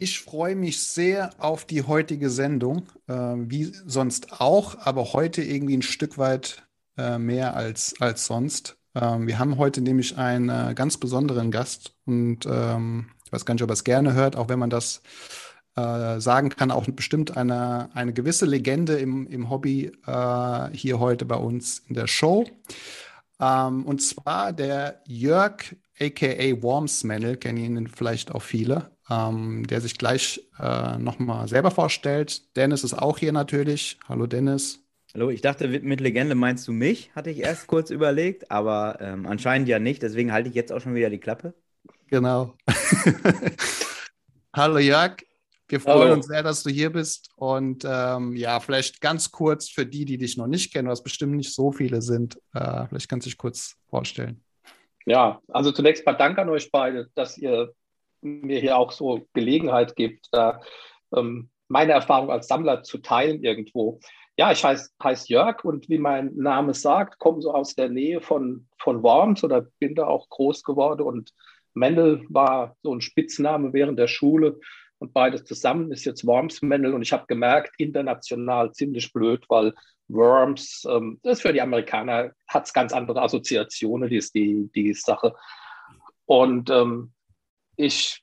Ich freue mich sehr auf die heutige Sendung, äh, wie sonst auch, aber heute irgendwie ein Stück weit äh, mehr als, als sonst. Ähm, wir haben heute nämlich einen äh, ganz besonderen Gast und ähm, ich weiß gar nicht, ob er es gerne hört, auch wenn man das äh, sagen kann, auch bestimmt eine, eine gewisse Legende im, im Hobby äh, hier heute bei uns in der Show. Ähm, und zwar der Jörg, aka Wormsmannel, kennen ihn vielleicht auch viele ähm, der sich gleich äh, nochmal selber vorstellt. Dennis ist auch hier natürlich. Hallo Dennis. Hallo, ich dachte, mit Legende meinst du mich, hatte ich erst kurz überlegt, aber ähm, anscheinend ja nicht, deswegen halte ich jetzt auch schon wieder die Klappe. Genau. Hallo Jörg, wir freuen Hallo. uns sehr, dass du hier bist. Und ähm, ja, vielleicht ganz kurz für die, die dich noch nicht kennen, was bestimmt nicht so viele sind, äh, vielleicht kannst du dich kurz vorstellen. Ja, also zunächst mal Dank an euch beide, dass ihr mir hier auch so Gelegenheit gibt, da ähm, meine Erfahrung als Sammler zu teilen irgendwo. Ja, ich heiße heiß Jörg und wie mein Name sagt, komme so aus der Nähe von, von Worms oder bin da auch groß geworden und Mendel war so ein Spitzname während der Schule und beides zusammen ist jetzt Worms Mendel und ich habe gemerkt, international ziemlich blöd, weil Worms, ähm, das für die Amerikaner hat es ganz andere Assoziationen, die ist die, die Sache. Und ähm, ich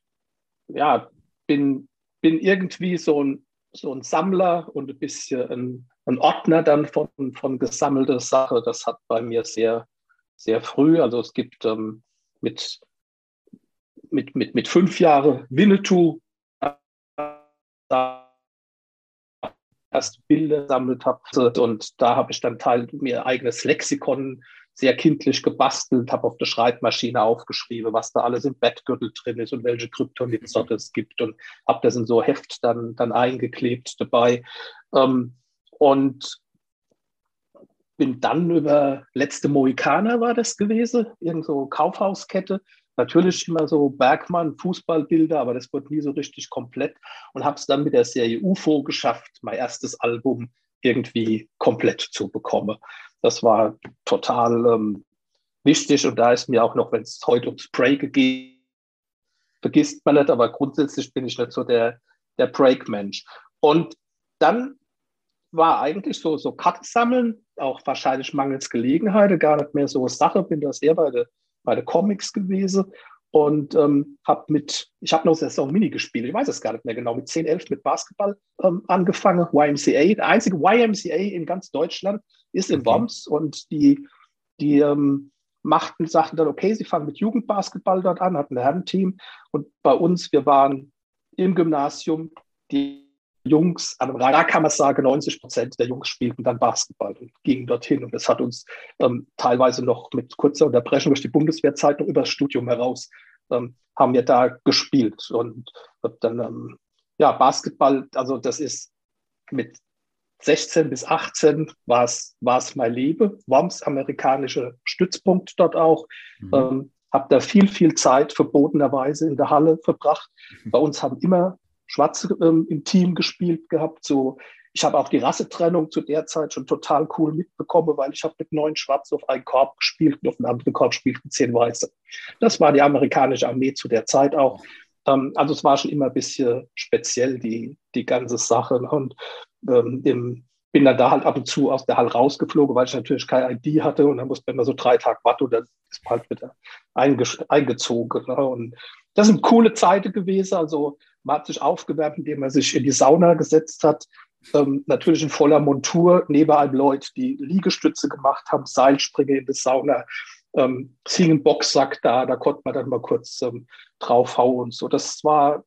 ja, bin, bin irgendwie so ein, so ein Sammler und ein bisschen ein, ein Ordner dann von, von gesammelter Sache. Das hat bei mir sehr, sehr früh, also es gibt ähm, mit, mit, mit, mit fünf Jahren Winnetou erst Bilder gesammelt habe. Und da habe ich dann Teil mir eigenes Lexikon sehr kindlich gebastelt, habe auf der Schreibmaschine aufgeschrieben, was da alles im Bettgürtel drin ist und welche Kryptonitzer es gibt und habe das in so Heft dann, dann eingeklebt dabei. Ähm, und bin dann über letzte Mohikaner war das gewesen, irgend so Kaufhauskette. Natürlich immer so Bergmann, Fußballbilder, aber das wurde nie so richtig komplett und habe es dann mit der Serie UFO geschafft, mein erstes Album irgendwie komplett zu bekommen. Das war total ähm, wichtig und da ist mir auch noch, wenn es heute ums Break geht, vergisst man nicht, aber grundsätzlich bin ich nicht so der, der Break-Mensch. Und dann war eigentlich so, so Karten sammeln, auch wahrscheinlich mangels Gelegenheit, gar nicht mehr so Sache, bin da sehr bei den bei der Comics gewesen und ähm, habe mit, ich habe noch Saison Mini gespielt, ich weiß es gar nicht mehr genau, mit 10, 11 mit Basketball ähm, angefangen, YMCA, der einzige YMCA in ganz Deutschland ist in Worms. Und die, die ähm, machten, sagten dann, okay, sie fangen mit Jugendbasketball dort an, hatten ein Herrenteam. Und bei uns, wir waren im Gymnasium, die Jungs, da kann man sagen, 90 Prozent der Jungs spielten dann Basketball und gingen dorthin. Und das hat uns ähm, teilweise noch mit kurzer Unterbrechung durch die Bundeswehrzeit noch über das Studium heraus ähm, haben wir da gespielt. Und dann, ähm, ja, Basketball, also das ist mit 16 bis 18 war es mein Leben, Worms amerikanische Stützpunkt dort auch. Mhm. Ähm, habe da viel, viel Zeit verbotenerweise in der Halle verbracht. Mhm. Bei uns haben immer Schwarze ähm, im Team gespielt gehabt. So, ich habe auch die Rassetrennung zu der Zeit schon total cool mitbekommen, weil ich habe mit neun Schwarzen auf einen Korb gespielt und auf einen anderen Korb spielten zehn Weiße. Das war die amerikanische Armee zu der Zeit auch. Ähm, also es war schon immer ein bisschen speziell, die, die ganze Sache. Und ähm, im, bin dann da halt ab und zu aus der Halle rausgeflogen, weil ich natürlich keine ID hatte und dann musste man immer so drei Tage warten und dann ist man halt wieder eingezogen. Ne? Und das sind coole Zeiten gewesen. Also man hat sich aufgewärmt, indem man sich in die Sauna gesetzt hat. Ähm, natürlich in voller Montur, neben einem Leute, die Liegestütze gemacht haben, Seilspringe in der Sauna, ähm, Singen Boxsack da, da konnte man dann mal kurz ähm, draufhauen und so. Das war,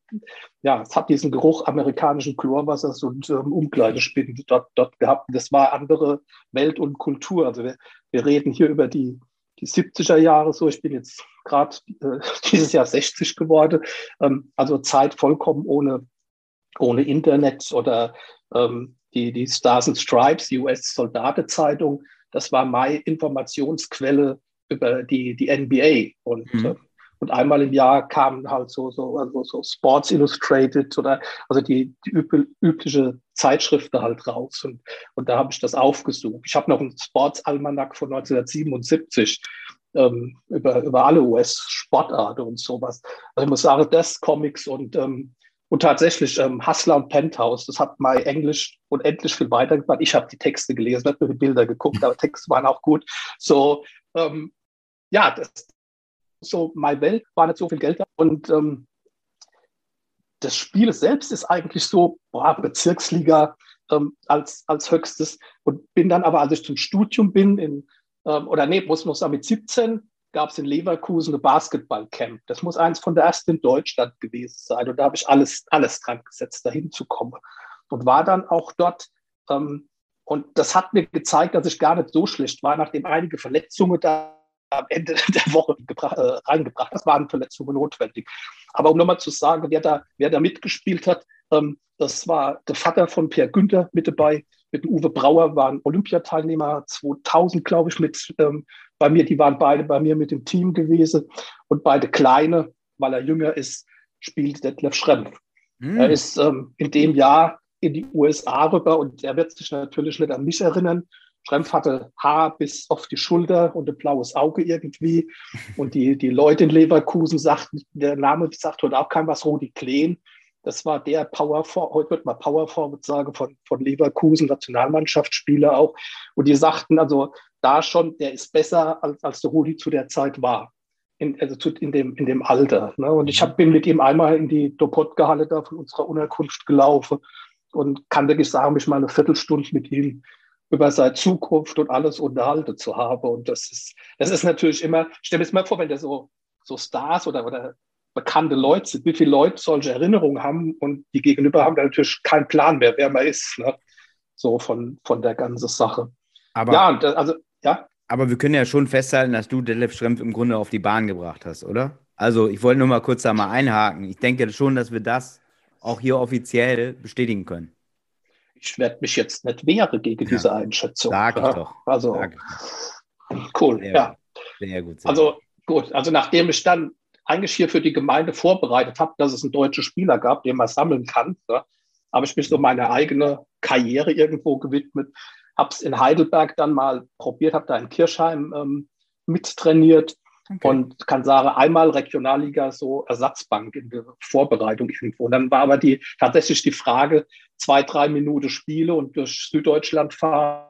ja, es hat diesen Geruch amerikanischen Chlorwassers und ähm, Umkleidespinden dort, dort gehabt. Das war andere Welt und Kultur. Also wir, wir reden hier über die die 70er Jahre so. Ich bin jetzt gerade äh, dieses Jahr 60 geworden. Ähm, also Zeit vollkommen ohne, ohne Internet oder ähm, die, die Stars and Stripes, die US-Soldatezeitung. das war meine Informationsquelle über die, die NBA. Und, mhm. äh, und einmal im Jahr kamen halt so, so, also so Sports Illustrated oder also die, die übliche Zeitschriften halt raus. Und, und da habe ich das aufgesucht. Ich habe noch einen Sports Almanac von 1977 ähm, über, über alle US-Sportarten und sowas. Also ich muss sagen, das Comics und ähm, und tatsächlich, ähm, Hustler und Penthouse, das hat mein Englisch unendlich viel weitergebracht. Ich habe die Texte gelesen, nicht nur die Bilder geguckt, aber Texte waren auch gut. So, ähm, ja, das, so meine Welt war nicht so viel Geld da. Und ähm, das Spiel selbst ist eigentlich so, boah, Bezirksliga ähm, als, als höchstes. Und bin dann aber, als ich zum Studium bin, in, ähm, oder nee, muss man sagen, mit 17 gab es in Leverkusen ein Basketballcamp. Das muss eins von der ersten in Deutschland gewesen sein. Und da habe ich alles, alles dran gesetzt, da hinzukommen. Und war dann auch dort. Ähm, und das hat mir gezeigt, dass ich gar nicht so schlecht war, nachdem einige Verletzungen da am Ende der Woche äh, reingebracht. Das waren Verletzungen notwendig. Aber um nochmal zu sagen, wer da, wer da mitgespielt hat, ähm, das war der Vater von Per Günther mit dabei, mit Uwe Brauer waren Olympiateilnehmer 2000, glaube ich, mit ähm, bei mir. Die waren beide bei mir mit dem Team gewesen und beide kleine, weil er jünger ist, spielt Detlef Schrempf. Mhm. Er ist ähm, in dem Jahr in die USA rüber und er wird sich natürlich nicht an mich erinnern. Schrempf hatte Haar bis auf die Schulter und ein blaues Auge irgendwie. Und die, die Leute in Leverkusen sagten, der Name sagt heute auch kein was, Rudi Kleen. Das war der Power heute wird man Power Forward sagen, von, von Leverkusen, Nationalmannschaftsspieler auch. Und die sagten also da schon, der ist besser, als, als der Rudi zu der Zeit war. In, also zu, in, dem, in dem Alter. Ne? Und ich hab, bin mit ihm einmal in die Dopotka-Halle da von unserer Unterkunft gelaufen und kann wirklich sagen, mich mal eine Viertelstunde mit ihm über seine Zukunft und alles unterhalten zu haben. Und das ist, das ist natürlich immer, stell mir das mal vor, wenn der so, so Stars oder, oder bekannte Leute sind, wie viele Leute solche Erinnerungen haben und die Gegenüber haben da natürlich keinen Plan mehr, wer man ist. Ne? So von, von der ganzen Sache. Aber, ja, das, also, ja. Aber wir können ja schon festhalten, dass du Detlef Schrempf im Grunde auf die Bahn gebracht hast, oder? Also, ich wollte nur mal kurz da mal einhaken. Ich denke schon, dass wir das auch hier offiziell bestätigen können. Ich werde mich jetzt nicht wehren gegen ja. diese Einschätzung. Sag ich doch. Also, Sag ich cool, sehr ja. Sehr gut. Sehr also, gut. Also, nachdem ich dann eigentlich hier für die Gemeinde vorbereitet habe, dass es einen deutschen Spieler gab, den man sammeln kann. Ja. Habe ich mich so meine eigene Karriere irgendwo gewidmet, habe es in Heidelberg dann mal probiert, habe da in Kirchheim ähm, mittrainiert okay. und kann sagen, einmal Regionalliga so Ersatzbank in der Vorbereitung irgendwo. Und dann war aber die, tatsächlich die Frage, zwei, drei Minuten Spiele und durch Süddeutschland fahren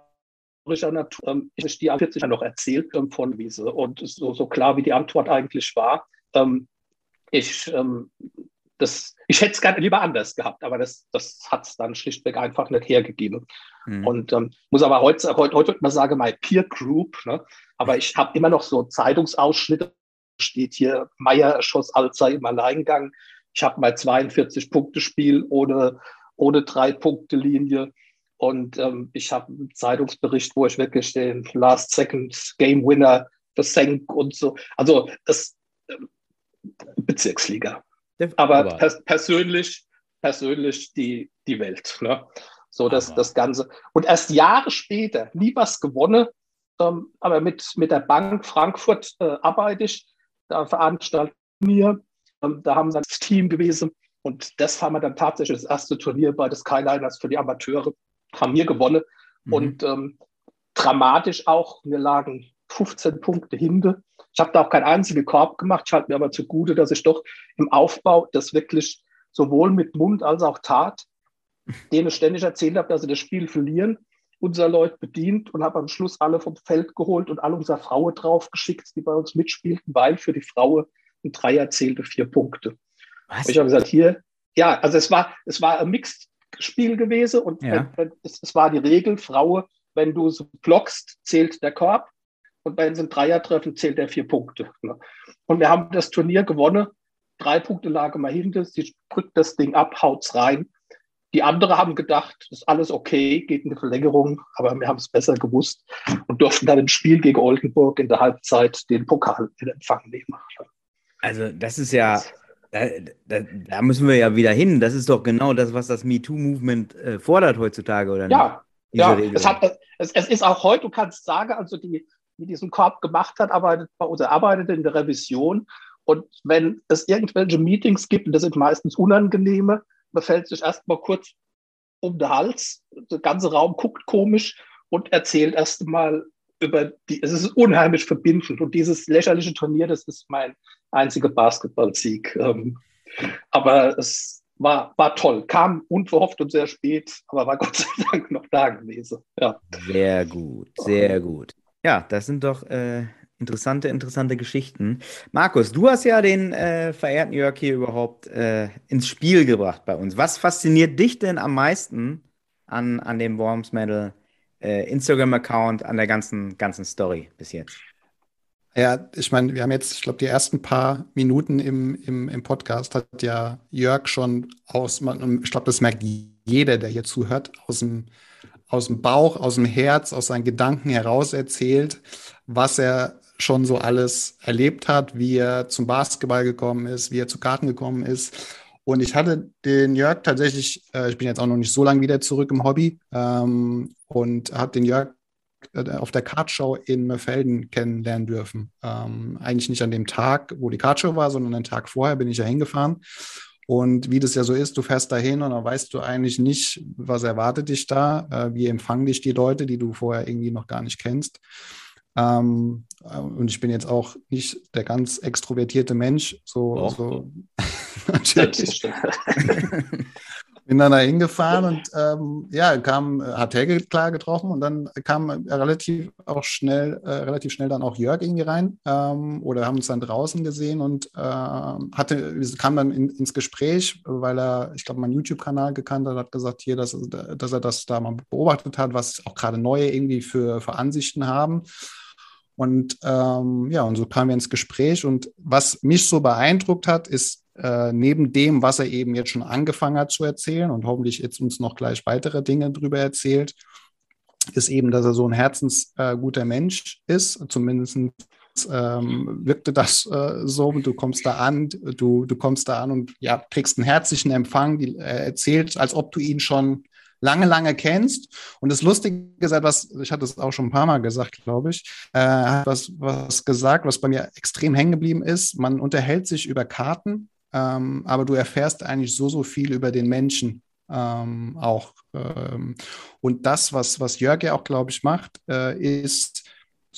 Natur, ähm, ich die 40 noch erzählt ähm, von Wiese. Und so, so klar, wie die Antwort eigentlich war, ähm, ich, ähm, das, ich hätte es gerne lieber anders gehabt, aber das, das hat es dann schlichtweg einfach nicht hergegeben. Mhm. Und ähm, muss aber heute, heute, heute man sagen, mein Peer Group, ne? Aber ich habe immer noch so Zeitungsausschnitte, steht hier, Meier schoss Alzer im Alleingang. Ich habe mein 42-Punkte-Spiel ohne, ohne Drei-Punkte-Linie. Und ähm, ich habe einen Zeitungsbericht, wo ich wirklich den Last Second Game Winner versenk und so. Also es, Bezirksliga. Aber, aber pers persönlich, persönlich die, die Welt. Ne? So das, das Ganze. Und erst Jahre später, nie was gewonnen, ähm, aber mit, mit der Bank Frankfurt äh, arbeite ich, da veranstalten wir, ähm, da haben sie das Team gewesen und das haben wir dann tatsächlich das erste Turnier bei des Skyliners für die Amateure, haben wir gewonnen mhm. und ähm, dramatisch auch, wir lagen 15 Punkte hinter ich habe da auch keinen einzigen Korb gemacht. Ich halte mir aber zugute, dass ich doch im Aufbau das wirklich sowohl mit Mund als auch Tat denen ständig erzählt habe, dass sie das Spiel verlieren, unser Leute bedient und habe am Schluss alle vom Feld geholt und alle unsere Frauen draufgeschickt, die bei uns mitspielten, weil für die Frauen ein Dreier zählte vier Punkte. Was? Ich habe gesagt, hier, ja, also es war, es war ein Mixed-Spiel gewesen und ja. es, es, war die Regel, Frauen, wenn du so blockst, zählt der Korb und bei den Dreier-Treffen zählt er vier Punkte. Ne? Und wir haben das Turnier gewonnen. Drei Punkte lagen mal hinter. Sie drückt das Ding ab, haut's rein. Die anderen haben gedacht, das ist alles okay, geht in die Verlängerung, aber wir haben es besser gewusst und durften dann im Spiel gegen Oldenburg in der Halbzeit den Pokal in Empfang nehmen. Also das ist ja, da, da, da, müssen wir ja wieder hin. Das ist doch genau das, was das MeToo-Movement äh, fordert heutzutage, oder nicht? Ja, ja, es, hat, es, es, ist auch heute, du kannst sagen, also die, die diesen Korb gemacht hat, arbeitet bei uns, arbeitet in der Revision. Und wenn es irgendwelche Meetings gibt, und das sind meistens unangenehme, man fällt sich erstmal kurz um den Hals, der ganze Raum guckt komisch und erzählt erstmal über die, es ist unheimlich verbindend. Und dieses lächerliche Turnier, das ist mein einziger Basketballsieg. Ähm, aber es war, war toll. Kam unverhofft und sehr spät, aber war Gott sei Dank noch da gewesen. Ja. Sehr gut, sehr gut. Ja, das sind doch äh, interessante, interessante Geschichten. Markus, du hast ja den äh, verehrten Jörg hier überhaupt äh, ins Spiel gebracht bei uns. Was fasziniert dich denn am meisten an, an dem Worms Medal äh, Instagram-Account, an der ganzen, ganzen Story bis jetzt? Ja, ich meine, wir haben jetzt, ich glaube, die ersten paar Minuten im, im, im Podcast hat ja Jörg schon aus, ich glaube, das merkt jeder, der hier zuhört, aus dem, aus dem Bauch, aus dem Herz, aus seinen Gedanken heraus erzählt, was er schon so alles erlebt hat, wie er zum Basketball gekommen ist, wie er zu Karten gekommen ist. Und ich hatte den Jörg tatsächlich, äh, ich bin jetzt auch noch nicht so lange wieder zurück im Hobby ähm, und habe den Jörg äh, auf der Kartshow in Mörfelden kennenlernen dürfen. Ähm, eigentlich nicht an dem Tag, wo die Kartshow war, sondern einen Tag vorher bin ich ja hingefahren. Und wie das ja so ist, du fährst dahin und dann weißt du eigentlich nicht, was erwartet dich da, äh, wie empfangen dich die Leute, die du vorher irgendwie noch gar nicht kennst. Ähm, äh, und ich bin jetzt auch nicht der ganz extrovertierte Mensch, so, so natürlich. bin dann da hingefahren und ähm, ja, kam, hat Helge klar getroffen und dann kam relativ auch schnell, äh, relativ schnell dann auch Jörg irgendwie rein ähm, oder haben uns dann draußen gesehen und äh, hatte, kam dann in, ins Gespräch, weil er, ich glaube, meinen YouTube-Kanal gekannt hat, hat gesagt, hier, dass, dass er das da mal beobachtet hat, was auch gerade neue irgendwie für, für Ansichten haben. Und ähm, ja, und so kamen wir ins Gespräch. Und was mich so beeindruckt hat, ist äh, neben dem, was er eben jetzt schon angefangen hat zu erzählen und hoffentlich jetzt uns noch gleich weitere Dinge darüber erzählt, ist eben, dass er so ein herzensguter äh, Mensch ist. Zumindest ähm, wirkte das äh, so. Du kommst da an, du, du kommst da an und ja, kriegst einen herzlichen Empfang. Die, er erzählt, als ob du ihn schon lange, lange kennst. Und das Lustige ist etwas, ich hatte es auch schon ein paar Mal gesagt, glaube ich, äh, hat was, was gesagt, was bei mir extrem hängen geblieben ist. Man unterhält sich über Karten, ähm, aber du erfährst eigentlich so, so viel über den Menschen ähm, auch. Ähm, und das, was, was Jörg ja auch, glaube ich, macht, äh, ist,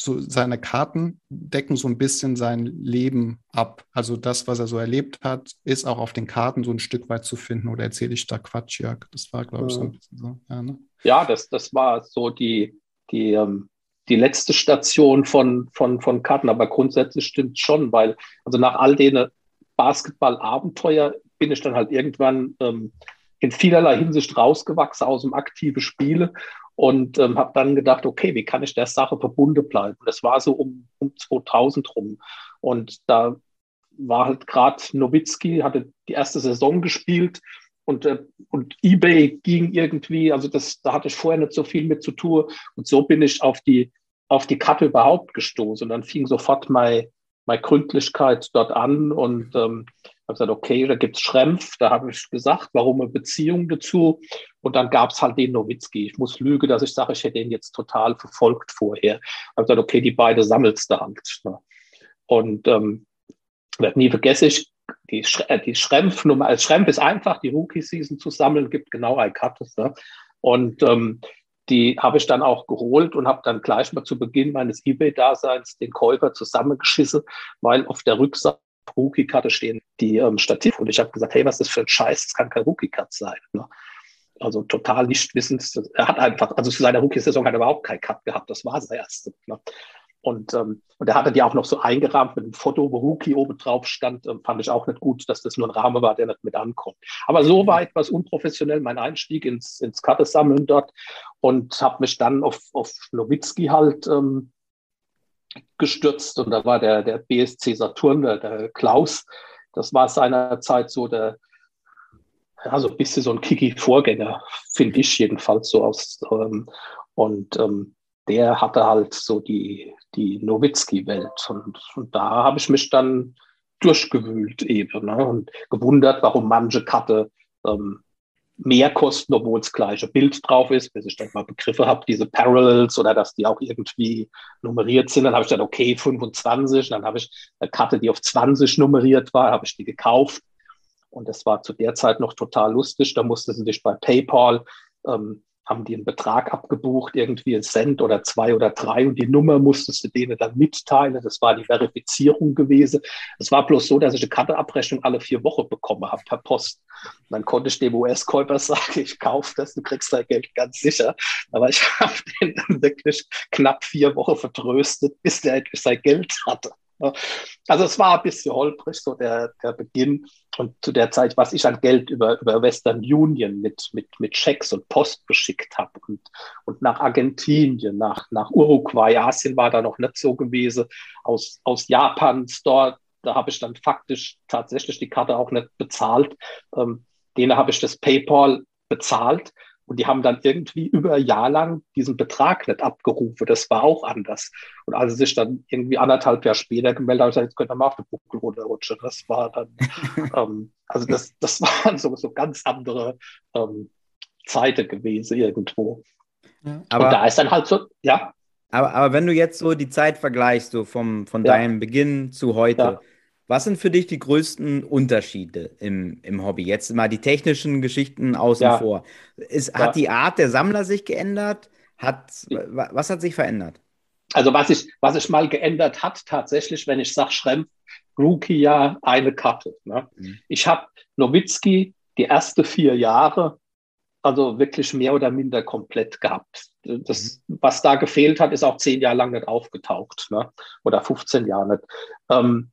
so seine Karten decken so ein bisschen sein Leben ab. Also das, was er so erlebt hat, ist auch auf den Karten so ein Stück weit zu finden. Oder erzähle ich da Quatsch, Jörg? Das war, glaube ich, so ein bisschen so. Ja, ne? ja das, das war so die, die, ähm, die letzte Station von, von, von Karten. Aber grundsätzlich stimmt schon, weil also nach all den Basketball-Abenteuer bin ich dann halt irgendwann ähm, in vielerlei Hinsicht rausgewachsen aus dem aktiven Spiele und ähm, habe dann gedacht, okay, wie kann ich der Sache verbunden bleiben? Das war so um, um 2000 rum. Und da war halt gerade Nowitzki, hatte die erste Saison gespielt und, äh, und eBay ging irgendwie, also das, da hatte ich vorher nicht so viel mit zu tun. Und so bin ich auf die, auf die Karte überhaupt gestoßen. Und dann fing sofort meine, meine Gründlichkeit dort an und ähm, habe gesagt, okay, da gibt es Schrempf, da habe ich gesagt, warum eine Beziehung dazu. Und dann gab es halt den Nowitzki. Ich muss lügen, dass ich sage, ich hätte ihn jetzt total verfolgt vorher. Ich habe gesagt, okay, die beiden sammelst du halt. Ne? Und ähm, werde nie vergessen, die, Sch äh, die Schrempf-Nummer, als Schrempf ist einfach, die Rookie-Season zu sammeln, gibt genau ein Cuttes. Ne? Und ähm, die habe ich dann auch geholt und habe dann gleich mal zu Beginn meines eBay-Daseins den Käufer zusammengeschissen, weil auf der Rückseite Rookie-Karte stehen die ähm, Stativ. Und ich habe gesagt, hey, was ist das für ein Scheiß? Das kann kein Rookie-Cut sein. Ne? Also total nicht wissend. Er hat einfach, also zu seiner Rookie-Saison hat er überhaupt keinen Cut gehabt. Das war sein erste. Ne? Und, ähm, und er hatte die auch noch so eingerahmt mit einem Foto, wo Rookie oben drauf stand. Ähm, fand ich auch nicht gut, dass das nur ein Rahmen war, der nicht mit ankommt. Aber so war etwas unprofessionell mein Einstieg ins, ins Kartesammeln dort und habe mich dann auf, auf Nowitzki halt ähm, gestürzt und da war der, der BSC Saturn, der, der Klaus, das war seinerzeit so der, ja, so ein bisschen so ein Kiki-Vorgänger, finde ich jedenfalls so aus. Ähm, und ähm, der hatte halt so die, die Nowitzki-Welt. Und, und, da habe ich mich dann durchgewühlt eben ne? und gewundert, warum manche Karte ähm, mehr kosten, obwohl das gleiche Bild drauf ist, bis ich dann mal Begriffe habe, diese Parallels oder dass die auch irgendwie nummeriert sind. Dann habe ich dann, okay, 25. Dann habe ich eine Karte, die auf 20 nummeriert war, habe ich die gekauft. Und das war zu der Zeit noch total lustig. Da musste sie sich bei PayPal ähm, haben die einen Betrag abgebucht, irgendwie ein Cent oder zwei oder drei und die Nummer musstest du denen dann mitteilen. Das war die Verifizierung gewesen. Es war bloß so, dass ich eine Karteabrechnung alle vier Wochen bekommen habe per Post. Und dann konnte ich dem US-Käufer sagen, ich kaufe das, du kriegst dein Geld ganz sicher. Aber ich habe den dann wirklich knapp vier Wochen vertröstet, bis der endlich sein Geld hatte. Also es war ein bisschen holprig, so der, der Beginn. Und zu der Zeit, was ich an Geld über, über Western Union mit, mit, mit Schecks und Post geschickt habe und, und nach Argentinien, nach, nach Uruguay, Asien war da noch nicht so gewesen, aus, aus Japan, Store, da habe ich dann faktisch tatsächlich die Karte auch nicht bezahlt. Ähm, denen habe ich das PayPal bezahlt und die haben dann irgendwie über ein Jahr lang diesen Betrag nicht abgerufen. Das war auch anders. Und als sie sich dann irgendwie anderthalb Jahre später gemeldet haben, gesagt, jetzt könnt ihr mal auf den Buckel runterrutschen. Das war dann, ähm, also das, das waren so, so ganz andere ähm, Zeiten gewesen irgendwo. Ja. Aber, Und da ist dann halt so, ja. Aber, aber wenn du jetzt so die Zeit vergleichst, so vom, von ja. deinem Beginn zu heute, ja. Was sind für dich die größten Unterschiede im, im Hobby? Jetzt mal die technischen Geschichten außen ja. vor. Ist, ja. Hat die Art der Sammler sich geändert? Hat, was hat sich verändert? Also was sich was ich mal geändert hat, tatsächlich, wenn ich sage, Schrempf, Rookie ja eine Karte. Ne? Mhm. Ich habe Nowitzki die ersten vier Jahre also wirklich mehr oder minder komplett gehabt. Das, mhm. was da gefehlt hat, ist auch zehn Jahre lang nicht aufgetaucht ne? oder 15 Jahre nicht. Ähm,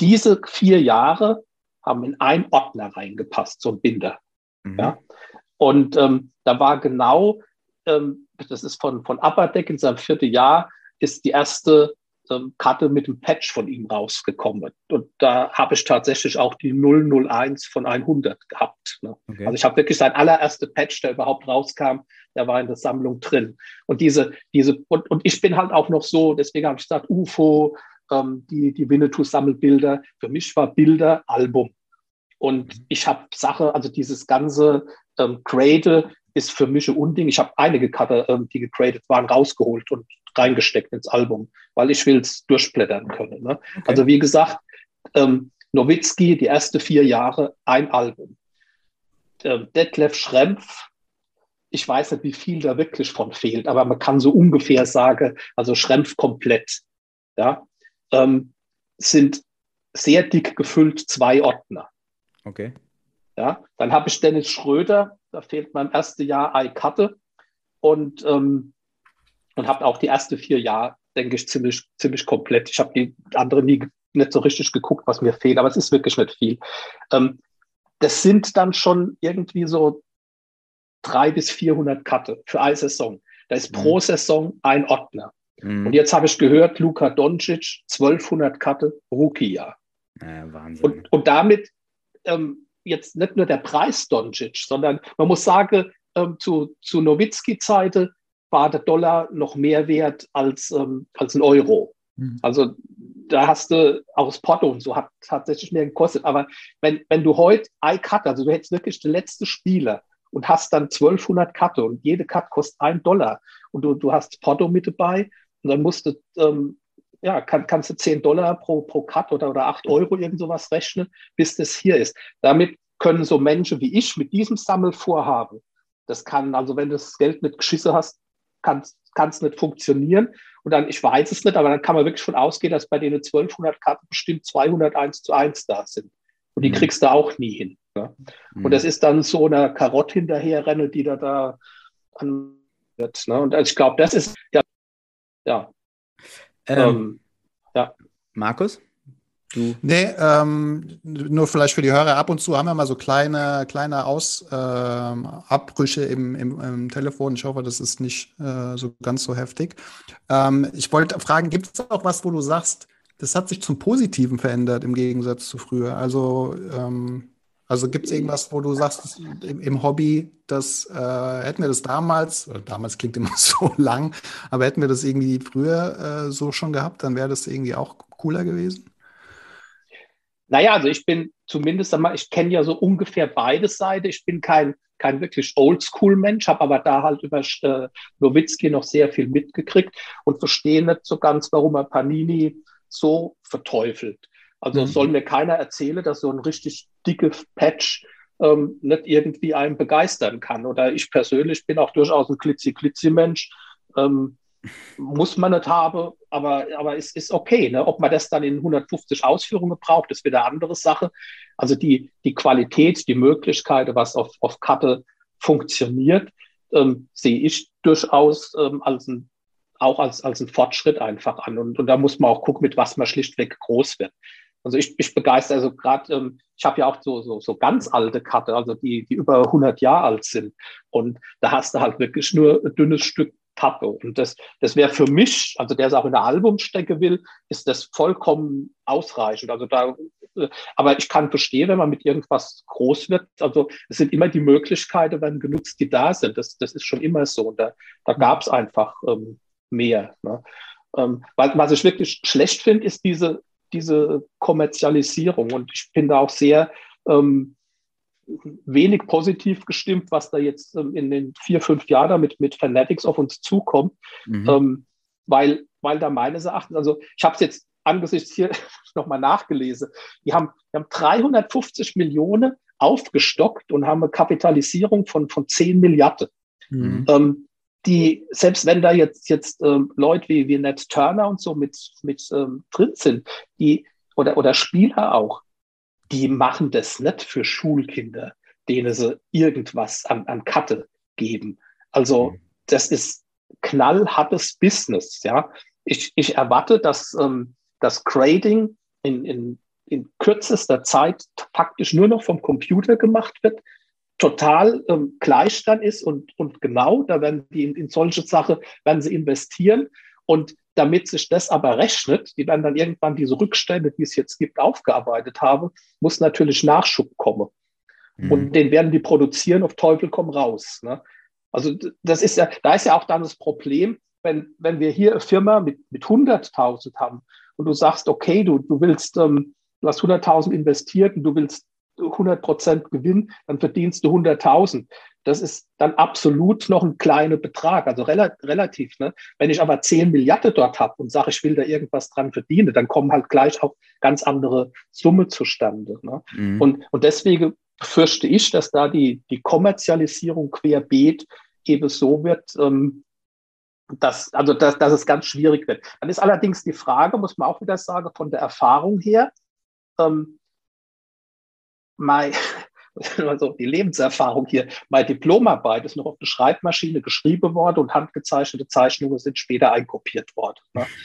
diese vier Jahre haben in einen Ordner reingepasst, so ein Binder. Mhm. Ja? Und ähm, da war genau, ähm, das ist von, von Upperdeck in seinem vierten Jahr, ist die erste ähm, Karte mit dem Patch von ihm rausgekommen. Und da habe ich tatsächlich auch die 001 von 100 gehabt. Ne? Okay. Also ich habe wirklich sein allererster Patch, der überhaupt rauskam, der war in der Sammlung drin. Und diese, diese, und, und ich bin halt auch noch so, deswegen habe ich gesagt, UFO, ähm, die, die Winnetou-Sammelbilder. Für mich war Bilder Album. Und ich habe Sache, also dieses ganze ähm, Cradle ist für mich ein Unding. Ich habe einige Cutter, ähm, die gegradet waren, rausgeholt und reingesteckt ins Album, weil ich will es durchblättern können. Ne? Okay. Also wie gesagt, ähm, Nowitzki, die ersten vier Jahre, ein Album. Ähm, Detlef Schrempf, ich weiß nicht, wie viel da wirklich von fehlt, aber man kann so ungefähr sagen, also Schrempf komplett. Ja, ähm, sind sehr dick gefüllt zwei Ordner. Okay. Ja, dann habe ich Dennis Schröder, da fehlt mein erstes Jahr Eikarte und, ähm, und habe auch die ersten vier Jahre, denke ich, ziemlich, ziemlich komplett. Ich habe die anderen nie nicht so richtig geguckt, was mir fehlt, aber es ist wirklich nicht viel. Ähm, das sind dann schon irgendwie so drei bis 400 Karte für eine Saison. Da ist mhm. pro Saison ein Ordner. Mhm. Und jetzt habe ich gehört, Luka Doncic, 1200 Karte, Rookie-Jahr. Ja, Wahnsinn. Und, und damit ähm, jetzt nicht nur der Preis Doncic, sondern man muss sagen, ähm, zu, zu Nowitzki-Zeiten war der Dollar noch mehr wert als, ähm, als ein Euro. Mhm. Also da hast du aus Porto und so hat tatsächlich mehr gekostet. Aber wenn, wenn du heute ein Cut, also du hättest wirklich den letzten Spieler und hast dann 1200 Karte und jede Cut kostet ein Dollar und du, du hast Porto mit dabei und dann musst du, ähm, ja, kann, kannst du 10 Dollar pro, pro Cut oder, oder 8 Euro irgend sowas rechnen, bis das hier ist. Damit können so Menschen wie ich mit diesem Sammelvorhaben, das kann, also wenn du das Geld nicht geschissen hast, kann es nicht funktionieren. Und dann, ich weiß es nicht, aber dann kann man wirklich von ausgehen, dass bei denen 1200 Karten bestimmt 201 zu 1 da sind. Und die mhm. kriegst du auch nie hin. Ne? Mhm. Und das ist dann so eine Karotte hinterherrennen, die da da an wird. Ne? Und ich glaube, das ist ja ja. Ähm, ähm, ja. Markus? Du? Nee, ähm, nur vielleicht für die Hörer, ab und zu haben wir mal so kleine, kleine Aus, ähm, Abbrüche im, im, im, Telefon. Ich hoffe, das ist nicht äh, so ganz so heftig. Ähm, ich wollte fragen, gibt es auch was, wo du sagst, das hat sich zum Positiven verändert im Gegensatz zu früher? Also ähm, also gibt es irgendwas, wo du sagst, im, im Hobby, das äh, hätten wir das damals, damals klingt immer so lang, aber hätten wir das irgendwie früher äh, so schon gehabt, dann wäre das irgendwie auch cooler gewesen? Naja, also ich bin zumindest einmal, ich kenne ja so ungefähr beide Seiten. Ich bin kein, kein wirklich Oldschool-Mensch, habe aber da halt über äh, Nowitzki noch sehr viel mitgekriegt und verstehe nicht so ganz, warum er Panini so verteufelt. Also mhm. soll mir keiner erzählen, dass so ein richtig dickes Patch ähm, nicht irgendwie einen begeistern kann. Oder ich persönlich bin auch durchaus ein klitzi-klitzi-Mensch. Ähm, muss man nicht haben, aber, aber es ist okay. Ne? Ob man das dann in 150 Ausführungen braucht, ist wieder eine andere Sache. Also die, die Qualität, die Möglichkeiten, was auf, auf Karte funktioniert, ähm, sehe ich durchaus ähm, als ein, auch als, als ein Fortschritt einfach an. Und, und da muss man auch gucken, mit was man schlichtweg groß wird. Also ich, ich begeister, also gerade, ähm, ich habe ja auch so, so, so ganz alte Karte, also die, die über 100 Jahre alt sind. Und da hast du halt wirklich nur ein dünnes Stück Pappe. Und das, das wäre für mich, also der es auch in der Albumstecke will, ist das vollkommen ausreichend. Also da, äh, aber ich kann verstehen, wenn man mit irgendwas groß wird. Also es sind immer die Möglichkeiten, wenn genutzt, die da sind. Das, das ist schon immer so. Und da, da gab es einfach ähm, mehr. Ne? Ähm, was, was ich wirklich schlecht finde, ist diese diese Kommerzialisierung. Und ich bin da auch sehr ähm, wenig positiv gestimmt, was da jetzt ähm, in den vier, fünf Jahren mit, mit Fanatics auf uns zukommt, mhm. ähm, weil, weil da meines Erachtens, also ich habe es jetzt angesichts hier nochmal nachgelesen, die haben, die haben 350 Millionen aufgestockt und haben eine Kapitalisierung von, von 10 Milliarden. Mhm. Die, selbst wenn da jetzt, jetzt ähm, Leute wie, wie Ned Turner und so mit, mit ähm, drin sind, die, oder, oder Spieler auch, die machen das nicht für Schulkinder, denen sie irgendwas an, an Karte geben. Also mhm. das ist knallhartes Business. Ja, ich, ich erwarte, dass ähm, das Grading in, in, in kürzester Zeit faktisch nur noch vom Computer gemacht wird total ähm, gleich dann ist und, und genau, da werden die in, in solche Sachen, werden sie investieren und damit sich das aber rechnet, die werden dann irgendwann diese Rückstände, die es jetzt gibt, aufgearbeitet haben, muss natürlich Nachschub kommen. Mhm. Und den werden die produzieren, auf Teufel komm raus. Ne? Also das ist ja, da ist ja auch dann das Problem, wenn, wenn wir hier eine Firma mit, mit 100.000 haben und du sagst, okay, du, du willst, ähm, du hast 100.000 investiert und du willst 100 Prozent Gewinn, dann verdienst du 100.000. Das ist dann absolut noch ein kleiner Betrag, also rel relativ. Ne? Wenn ich aber 10 Milliarden dort habe und sage, ich will da irgendwas dran verdienen, dann kommen halt gleich auch ganz andere Summe zustande. Ne? Mhm. Und, und deswegen fürchte ich, dass da die, die Kommerzialisierung querbeet eben so wird, ähm, dass, also dass, dass es ganz schwierig wird. Dann ist allerdings die Frage, muss man auch wieder sagen, von der Erfahrung her, ähm, mein, also die Lebenserfahrung hier, meine Diplomarbeit ist noch auf der Schreibmaschine geschrieben worden und handgezeichnete Zeichnungen sind später einkopiert worden. Ne?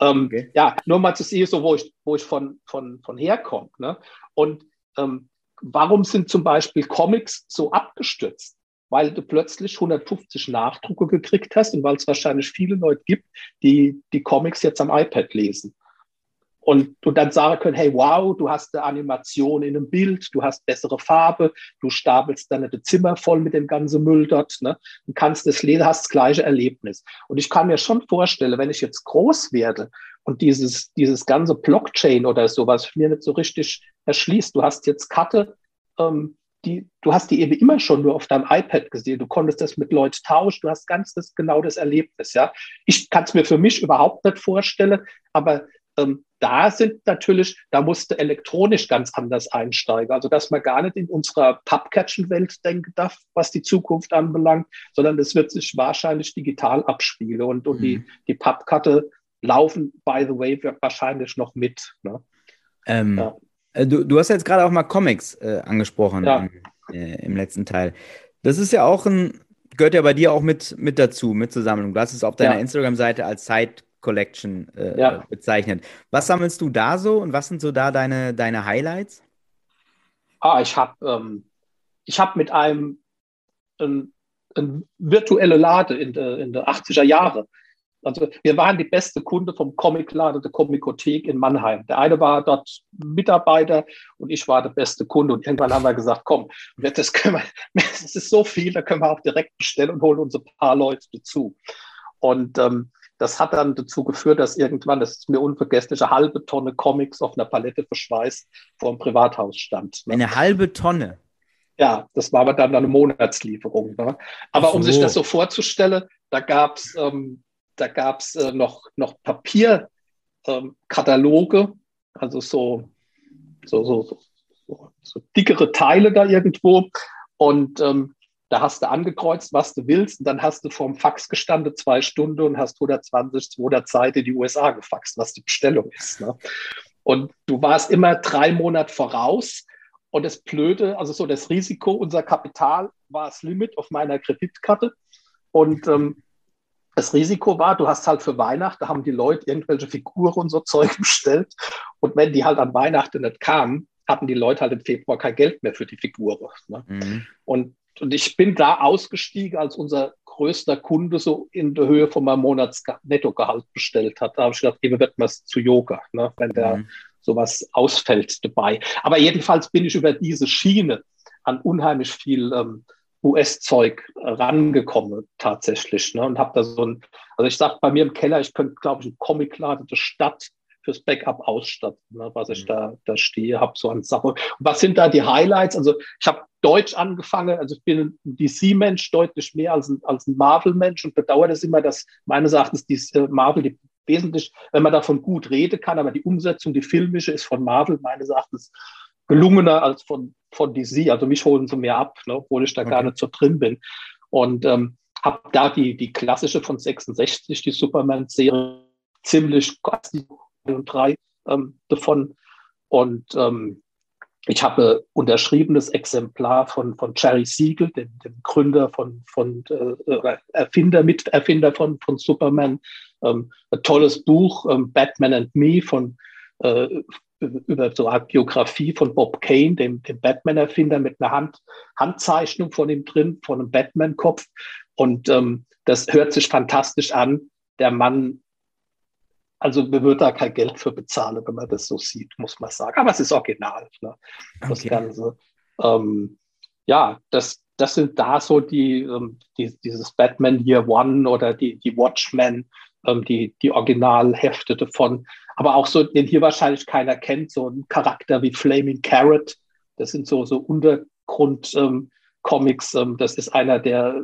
Ähm, okay. Ja, nur mal zu sehen, so wo ich, wo ich von, von, von herkomme. Ne? Und ähm, warum sind zum Beispiel Comics so abgestürzt? Weil du plötzlich 150 Nachdrucke gekriegt hast und weil es wahrscheinlich viele Leute gibt, die die Comics jetzt am iPad lesen und, und dann sagen können, hey, wow, du hast eine Animation in einem Bild, du hast bessere Farbe, du stapelst dann das Zimmer voll mit dem ganzen Müll dort, ne? und kannst das lesen, hast das gleiche Erlebnis. Und ich kann mir schon vorstellen, wenn ich jetzt groß werde und dieses, dieses ganze Blockchain oder sowas mir nicht so richtig erschließt, du hast jetzt Karte, ähm, die, du hast die eben immer schon nur auf deinem iPad gesehen. Du konntest das mit Leuten tauschen. Du hast ganz das, genau das Erlebnis. Ja, ich kann es mir für mich überhaupt nicht vorstellen, aber ähm, da sind natürlich, da musste elektronisch ganz anders einsteigen. Also, dass man gar nicht in unserer Pubcatchen-Welt denken darf, was die Zukunft anbelangt, sondern es wird sich wahrscheinlich digital abspielen und, und mhm. die, die Pappkarte laufen, by the way, wahrscheinlich noch mit. Ne? Ähm, ja. Äh, du, du hast jetzt gerade auch mal Comics äh, angesprochen ja. im, äh, im letzten Teil. Das ist ja auch ein, gehört ja bei dir auch mit, mit dazu, mit Zusammenhang. Du hast es auf deiner ja. Instagram-Seite als Side Collection äh, ja. bezeichnet. Was sammelst du da so und was sind so da deine, deine Highlights? Ah, ich habe ähm, hab mit einem ein, ein virtuelle Lade in den in de 80er Jahre. Also wir waren die beste Kunde vom Comicladen der Comikothek in Mannheim. Der eine war dort Mitarbeiter und ich war der beste Kunde. Und irgendwann haben wir gesagt, komm, das, können wir, das ist so viel, da können wir auch direkt bestellen und holen uns ein paar Leute dazu. Und ähm, das hat dann dazu geführt, dass irgendwann, das ist mir unvergesslich, eine halbe Tonne Comics auf einer Palette verschweißt vor dem Privathaus stand. Ne? Eine halbe Tonne? Ja, das war aber dann eine Monatslieferung. Ne? Aber so. um sich das so vorzustellen, da gab es ähm, da gab's, äh, noch, noch Papierkataloge, ähm, also so, so, so, so, so dickere Teile da irgendwo. Und ähm, da hast du angekreuzt, was du willst, und dann hast du vorm Fax gestanden, zwei Stunden und hast 120, 200 Seiten in die USA gefaxt, was die Bestellung ist. Ne? Und du warst immer drei Monate voraus. Und das Blöde, also so das Risiko, unser Kapital war das Limit auf meiner Kreditkarte. Und ähm, das Risiko war, du hast halt für Weihnachten, haben die Leute irgendwelche Figuren und so Zeug bestellt. Und wenn die halt an Weihnachten nicht kamen, hatten die Leute halt im Februar kein Geld mehr für die Figuren. Ne? Mhm. Und und ich bin da ausgestiegen, als unser größter Kunde so in der Höhe von meinem Monatsnettogehalt bestellt hat. Da habe ich gedacht, wir wird man zu Yoga, ne, wenn da mhm. sowas ausfällt dabei. Aber jedenfalls bin ich über diese Schiene an unheimlich viel ähm, US-Zeug rangekommen tatsächlich. Ne, und habe da so ein, also ich sage bei mir im Keller, ich könnte, glaube ich, ein Comicladen der Stadt fürs Backup ausstatten, ne, was ich mhm. da, da stehe, habe so an Sachen. Und was sind da die Highlights? Also ich habe Deutsch angefangen, also ich bin ein DC-Mensch deutlich mehr als ein, als ein Marvel-Mensch und bedauere das immer, dass meines Erachtens die äh, Marvel die wesentlich, wenn man davon gut reden kann, aber die Umsetzung, die filmische ist von Marvel meines Erachtens gelungener als von, von DC. Also mich holen sie mehr ab, ne, obwohl ich da okay. gar nicht so drin bin. Und ähm, habe da die, die klassische von 66, die Superman-Serie, ziemlich und drei ähm, davon. Und ähm, ich habe unterschriebenes Exemplar von, von Jerry Siegel, dem, dem Gründer von, von äh, Erfinder, Miterfinder von, von Superman. Ähm, ein tolles Buch, ähm, Batman and Me, von, äh, über so eine Biografie von Bob Kane, dem, dem Batman-Erfinder, mit einer Hand, Handzeichnung von ihm drin, von einem Batman-Kopf. Und ähm, das hört sich fantastisch an. Der Mann also man wird da kein Geld für bezahlen, wenn man das so sieht, muss man sagen. Aber es ist original, ne? das okay. Ganze. Ähm, ja, das, das sind da so die, ähm, die, dieses Batman Year One oder die, die Watchmen, ähm, die, die Originalhefte davon. Aber auch so, den hier wahrscheinlich keiner kennt, so ein Charakter wie Flaming Carrot. Das sind so, so Untergrund-Comics. Ähm, ähm, das ist einer, der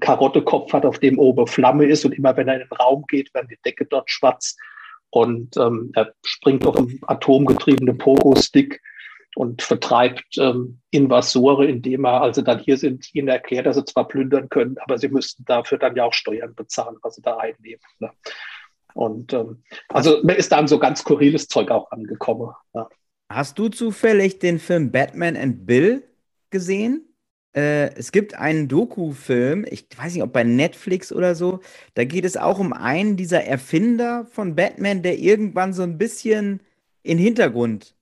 Karottekopf hat, auf dem oben Flamme ist und immer wenn er in den Raum geht, wird die Decke dort schwarz. Und ähm, er springt auf einen atomgetriebenen Pogo-Stick und vertreibt ähm, Invasore, indem er, also dann hier sind, ihnen erklärt, dass sie zwar plündern können, aber sie müssten dafür dann ja auch Steuern bezahlen, was sie da einnehmen. Ne? Und ähm, also ist dann so ganz skurriles Zeug auch angekommen. Ja. Hast du zufällig den Film Batman and Bill gesehen? Äh, es gibt einen Doku-Film, ich weiß nicht, ob bei Netflix oder so, da geht es auch um einen dieser Erfinder von Batman, der irgendwann so ein bisschen in den Hintergrund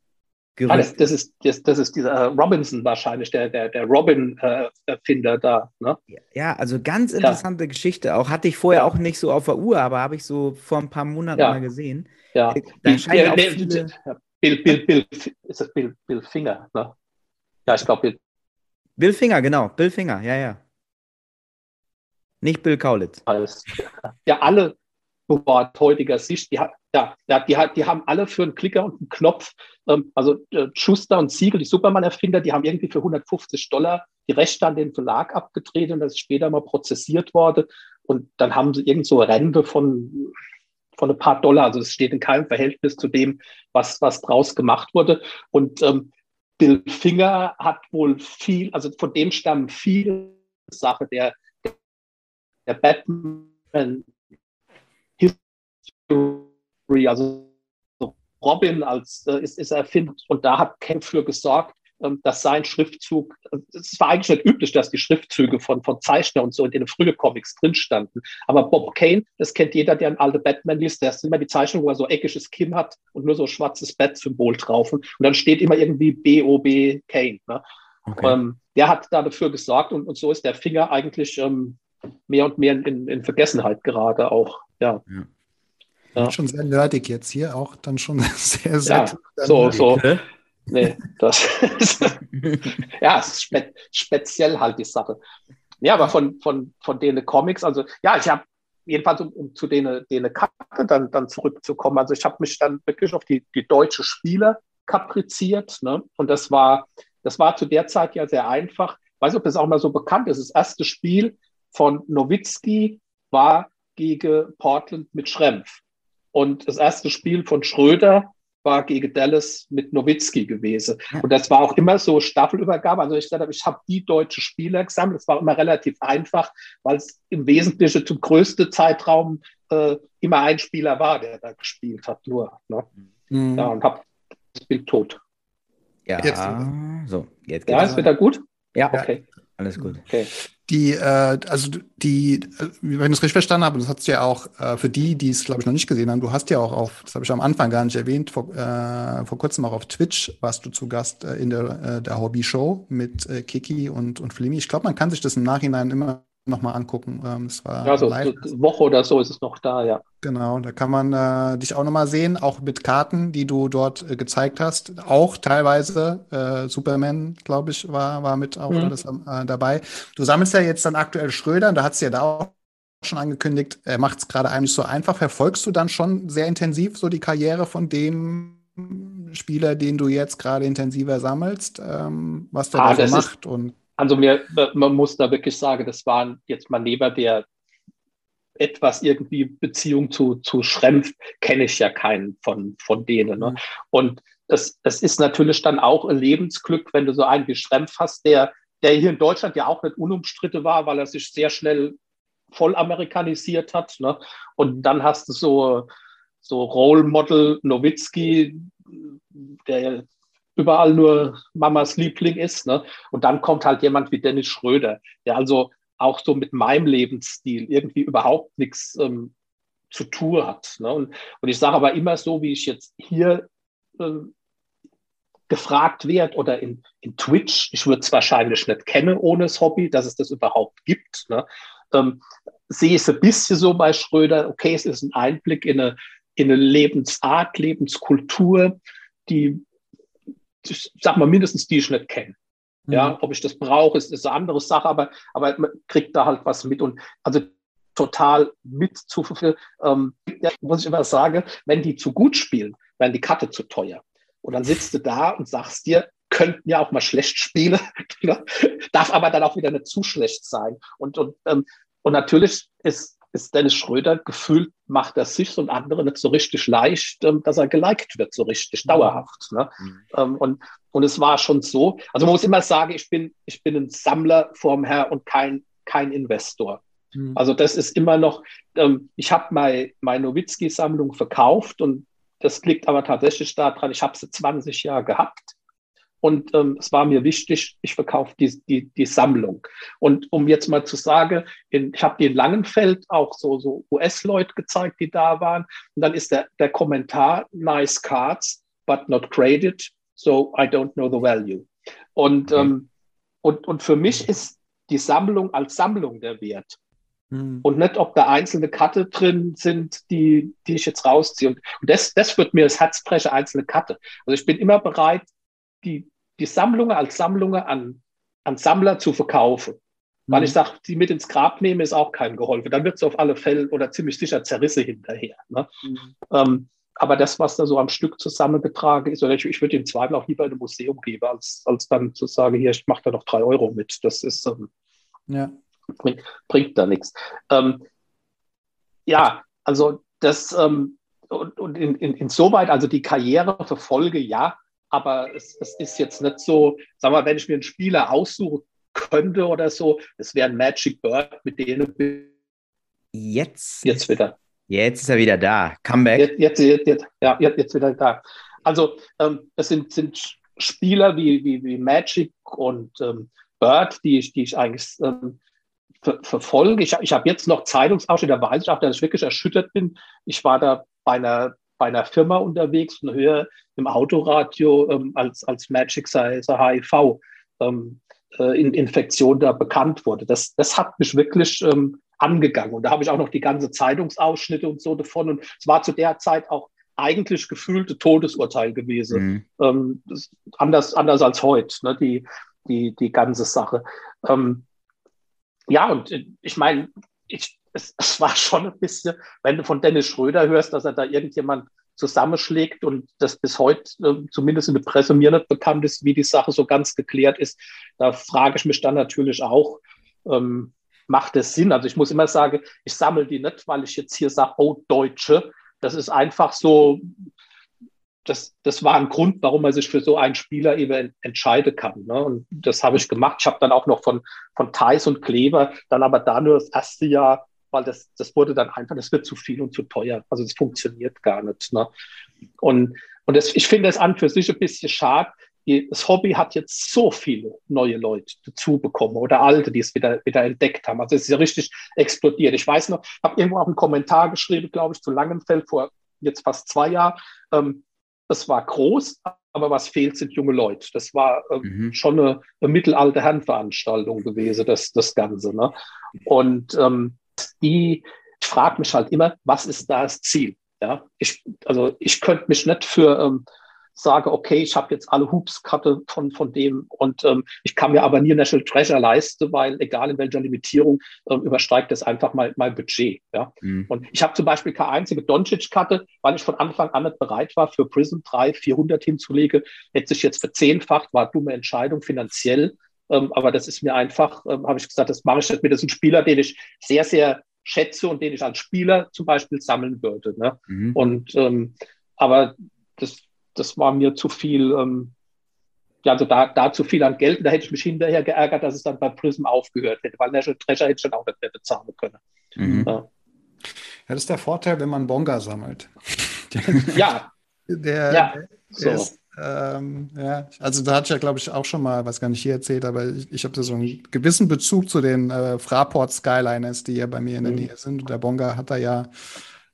gerückt ah, das, das, ist, das, das ist dieser äh, Robinson wahrscheinlich, der, der, der Robin-Erfinder äh, da. Ne? Ja, also ganz interessante ja. Geschichte. Auch hatte ich vorher ja. auch nicht so auf der Uhr, aber habe ich so vor ein paar Monaten ja. mal gesehen. Ja, äh, da scheinen auch viele... Bill, Bill, Bill, ist das Bill, Bill Finger, ne? Ja, ich glaube, Bill Finger, genau. Bill Finger, ja, ja. Nicht Bill Kaulitz. Alles. Ja, alle aus heutiger Sicht, die, ja, ja, die, die haben alle für einen Klicker und einen Knopf, ähm, also äh, Schuster und Siegel, die Superman-Erfinder, die haben irgendwie für 150 Dollar die Rechte an den Verlag abgedreht und das ist später mal prozessiert worden. Und dann haben sie irgend so Rente von, von ein paar Dollar. Also es steht in keinem Verhältnis zu dem, was, was draus gemacht wurde. Und ähm, Bill Finger hat wohl viel, also von dem stammen viele Sachen der, der Batman History, also Robin als äh, ist, ist erfindet und da hat Ken für gesorgt, dass sein Schriftzug, äh, es war eigentlich nicht üblich, dass die Schriftzüge von, von Zeichner und so in den frühen Comics drin standen. Aber Bob Kane, das kennt jeder, der ein alte Batman liest, der ist immer die Zeichnung, wo er so eckiges Kinn hat und nur so ein schwarzes Bat-Symbol drauf. Und dann steht immer irgendwie B-O-B Kane. Ne? Okay. Ähm, der hat da dafür gesorgt und, und so ist der Finger eigentlich ähm, mehr und mehr in, in Vergessenheit gerade auch. Ja. ja. Ja. Schon sehr nerdig jetzt hier, auch dann schon sehr, sehr. Ja, so, so. Nee, das ist, ja, spe speziell halt die Sache. Ja, aber von, von, von denen Comics, also ja, ich habe jedenfalls um, um zu denen, denen Karte dann, dann zurückzukommen. Also ich habe mich dann wirklich auf die, die deutsche Spieler kapriziert. Ne? Und das war, das war zu der Zeit ja sehr einfach. Ich weiß nicht, ob das auch mal so bekannt ist. Das erste Spiel von Nowitzki war gegen Portland mit Schrempf. Und das erste Spiel von Schröder war gegen Dallas mit Nowitzki gewesen. Und das war auch immer so Staffelübergabe. Also ich gesagt ich habe die deutsche Spieler gesammelt. Das war immer relativ einfach, weil es im Wesentlichen zum größten Zeitraum äh, immer ein Spieler war, der da gespielt hat, nur. Ne? Mhm. Ja, und habe das Bild tot. Ja, jetzt. so, jetzt geht's. Ja, ist wieder gut? Ja, okay. Alles gut. Okay. Die, äh, also die, äh, wenn ich es richtig verstanden habe, das hast du ja auch äh, für die, die es, glaube ich, noch nicht gesehen haben, du hast ja auch auf, das habe ich am Anfang gar nicht erwähnt, vor, äh, vor kurzem auch auf Twitch warst du zu Gast äh, in der, äh, der Hobby-Show mit äh, Kiki und, und Flimi. Ich glaube, man kann sich das im Nachhinein immer nochmal angucken. Ähm, es war ja, so, live. Woche oder so ist es noch da, ja. Genau, da kann man äh, dich auch nochmal sehen, auch mit Karten, die du dort äh, gezeigt hast. Auch teilweise äh, Superman, glaube ich, war, war mit auch mhm. alles äh, dabei. Du sammelst ja jetzt dann aktuell Schröder, und da hat du ja da auch schon angekündigt, er macht es gerade eigentlich so einfach. Verfolgst du dann schon sehr intensiv so die Karriere von dem Spieler, den du jetzt gerade intensiver sammelst, ähm, was der ah, da so macht? und also mir, man muss da wirklich sagen, das waren jetzt mal neben der etwas irgendwie Beziehung zu, zu Schrempf, kenne ich ja keinen von, von denen. Ne? Mhm. Und das, das ist natürlich dann auch ein Lebensglück, wenn du so einen wie Schrempf hast, der, der hier in Deutschland ja auch nicht unumstritten war, weil er sich sehr schnell voll amerikanisiert hat. Ne? Und dann hast du so, so Role Model Nowitzki, der überall nur Mamas Liebling ist. Ne? Und dann kommt halt jemand wie Dennis Schröder, der also auch so mit meinem Lebensstil irgendwie überhaupt nichts ähm, zu tun hat. Ne? Und, und ich sage aber immer so, wie ich jetzt hier ähm, gefragt werde oder in, in Twitch, ich würde es wahrscheinlich nicht kennen ohne das Hobby, dass es das überhaupt gibt. Ne? Ähm, sehe es ein bisschen so bei Schröder, okay, es ist ein Einblick in eine, in eine Lebensart, Lebenskultur, die ich sag mal, mindestens die ich nicht kenne. Ja, mhm. ob ich das brauche, ist, ist eine andere Sache, aber, aber man kriegt da halt was mit und also total mit zu viel. Ähm, ja, muss ich immer sagen, wenn die zu gut spielen, werden die Karte zu teuer. Und dann sitzt du da und sagst dir, könnten ja auch mal schlecht spielen, darf aber dann auch wieder nicht zu schlecht sein. Und, und, ähm, und natürlich ist ist Dennis Schröder gefühlt, macht er sich und andere nicht so richtig leicht, ähm, dass er geliked wird, so richtig mhm. dauerhaft. Ne? Mhm. Ähm, und, und es war schon so, also man muss immer sagen, ich bin, ich bin ein Sammler vorm Herr und kein, kein Investor. Mhm. Also das ist immer noch, ähm, ich habe meine mein Nowitzki-Sammlung verkauft und das liegt aber tatsächlich daran, ich habe sie 20 Jahre gehabt und ähm, es war mir wichtig, ich verkaufe die, die, die Sammlung. Und um jetzt mal zu sagen, in, ich habe die in Langenfeld auch so, so US-Leute gezeigt, die da waren. Und dann ist der, der Kommentar, nice cards, but not graded, so I don't know the value. Und, okay. ähm, und, und für mich ist die Sammlung als Sammlung der Wert. Mhm. Und nicht, ob da einzelne Karte drin sind, die, die ich jetzt rausziehe. Und, und das, das wird mir das Herz brechen, einzelne Karte. Also ich bin immer bereit, die, die Sammlungen als Sammlungen an, an Sammler zu verkaufen. Mhm. Weil ich sage, die mit ins Grab nehmen, ist auch kein geholfen. Dann wird es auf alle Fälle oder ziemlich sicher Zerrisse hinterher. Ne? Mhm. Ähm, aber das, was da so am Stück zusammengetragen ist, oder ich, ich würde im Zweifel auch lieber in ein Museum geben, als, als dann zu sagen, hier, ich mache da noch drei Euro mit. Das ist, ähm, ja. bringt, bringt da nichts. Ähm, ja, also das, ähm, und, und in, in, insoweit, also die Karriere verfolge, ja, aber es, es ist jetzt nicht so, sag mal, wenn ich mir einen Spieler aussuchen könnte oder so, es wäre ein Magic Bird, mit denen jetzt jetzt wieder. Jetzt ist er wieder da. Comeback. Jetzt, jetzt, jetzt, ja, jetzt, jetzt wieder da. Also ähm, es sind, sind Spieler wie, wie, wie Magic und ähm, Bird, die ich, die ich eigentlich ähm, ver verfolge. Ich, ich habe jetzt noch Zeitungsausschnitte, da weiß ich auch, dass ich wirklich erschüttert bin. Ich war da bei einer bei einer Firma unterwegs und höre im Autoradio, ähm, als, als Magic sei, sei HIV ähm, äh, in Infektion da bekannt wurde. Das, das hat mich wirklich ähm, angegangen. Und da habe ich auch noch die ganze Zeitungsausschnitte und so davon. Und es war zu der Zeit auch eigentlich gefühlte Todesurteil gewesen. Mhm. Ähm, anders, anders als heute, ne, die, die, die ganze Sache. Ähm, ja, und äh, ich meine, ich, es, es war schon ein bisschen, wenn du von Dennis Schröder hörst, dass er da irgendjemand zusammenschlägt und das bis heute äh, zumindest in der Presse mir nicht bekannt ist, wie die Sache so ganz geklärt ist, da frage ich mich dann natürlich auch, ähm, macht es Sinn? Also ich muss immer sagen, ich sammle die nicht, weil ich jetzt hier sage, oh Deutsche, das ist einfach so, das, das war ein Grund, warum man sich für so einen Spieler eben entscheiden kann. Ne? Und das habe ich gemacht. Ich habe dann auch noch von, von Thais und Kleber, dann aber da nur das erste Jahr weil das, das wurde dann einfach, das wird zu viel und zu teuer. Also das funktioniert gar nicht. Ne? Und, und das, ich finde es an für sich ein bisschen schade. Das Hobby hat jetzt so viele neue Leute dazu bekommen oder alte, die es wieder, wieder entdeckt haben. Also es ist ja richtig explodiert. Ich weiß noch, ich habe irgendwo auch einen Kommentar geschrieben, glaube ich, zu Langenfeld vor jetzt fast zwei Jahren. Ähm, das war groß, aber was fehlt, sind junge Leute. Das war ähm, mhm. schon eine, eine mittelalte Herrenveranstaltung gewesen, das, das Ganze. Ne? Und ähm, die, ich frage mich halt immer, was ist da das Ziel? Ja, ich, also ich könnte mich nicht für ähm, sage, okay, ich habe jetzt alle Hoops-Karte von, von dem und ähm, ich kann mir aber nie National Treasure leisten, weil egal in welcher Limitierung ähm, übersteigt das einfach mal mein Budget. Ja? Mhm. Und ich habe zum Beispiel keine einzige Doncic-Karte, weil ich von Anfang an nicht bereit war, für Prism 3 400 hinzulegen. Hätte sich jetzt verzehnfacht, war dumme Entscheidung finanziell. Ähm, aber das ist mir einfach, ähm, habe ich gesagt, das mache ich nicht mit. Das ist ein Spieler, den ich sehr, sehr schätze und den ich als Spieler zum Beispiel sammeln würde. Ne? Mhm. Und ähm, aber das, das war mir zu viel, ähm, ja, also da, da zu viel an Geld. Da hätte ich mich hinterher geärgert, dass es dann bei Prism aufgehört hätte, weil National Treasure hätte ich dann auch nicht mehr bezahlen können. Mhm. Ja. ja. das ist der Vorteil, wenn man Bonga sammelt. ja. Der, ja. der so. ist ähm, ja, also da hatte ich ja, glaube ich, auch schon mal, was gar nicht hier erzählt, aber ich, ich habe da so einen gewissen Bezug zu den äh, Fraport Skyliners, die ja bei mir in der mhm. Nähe sind. Und der Bonga hat da ja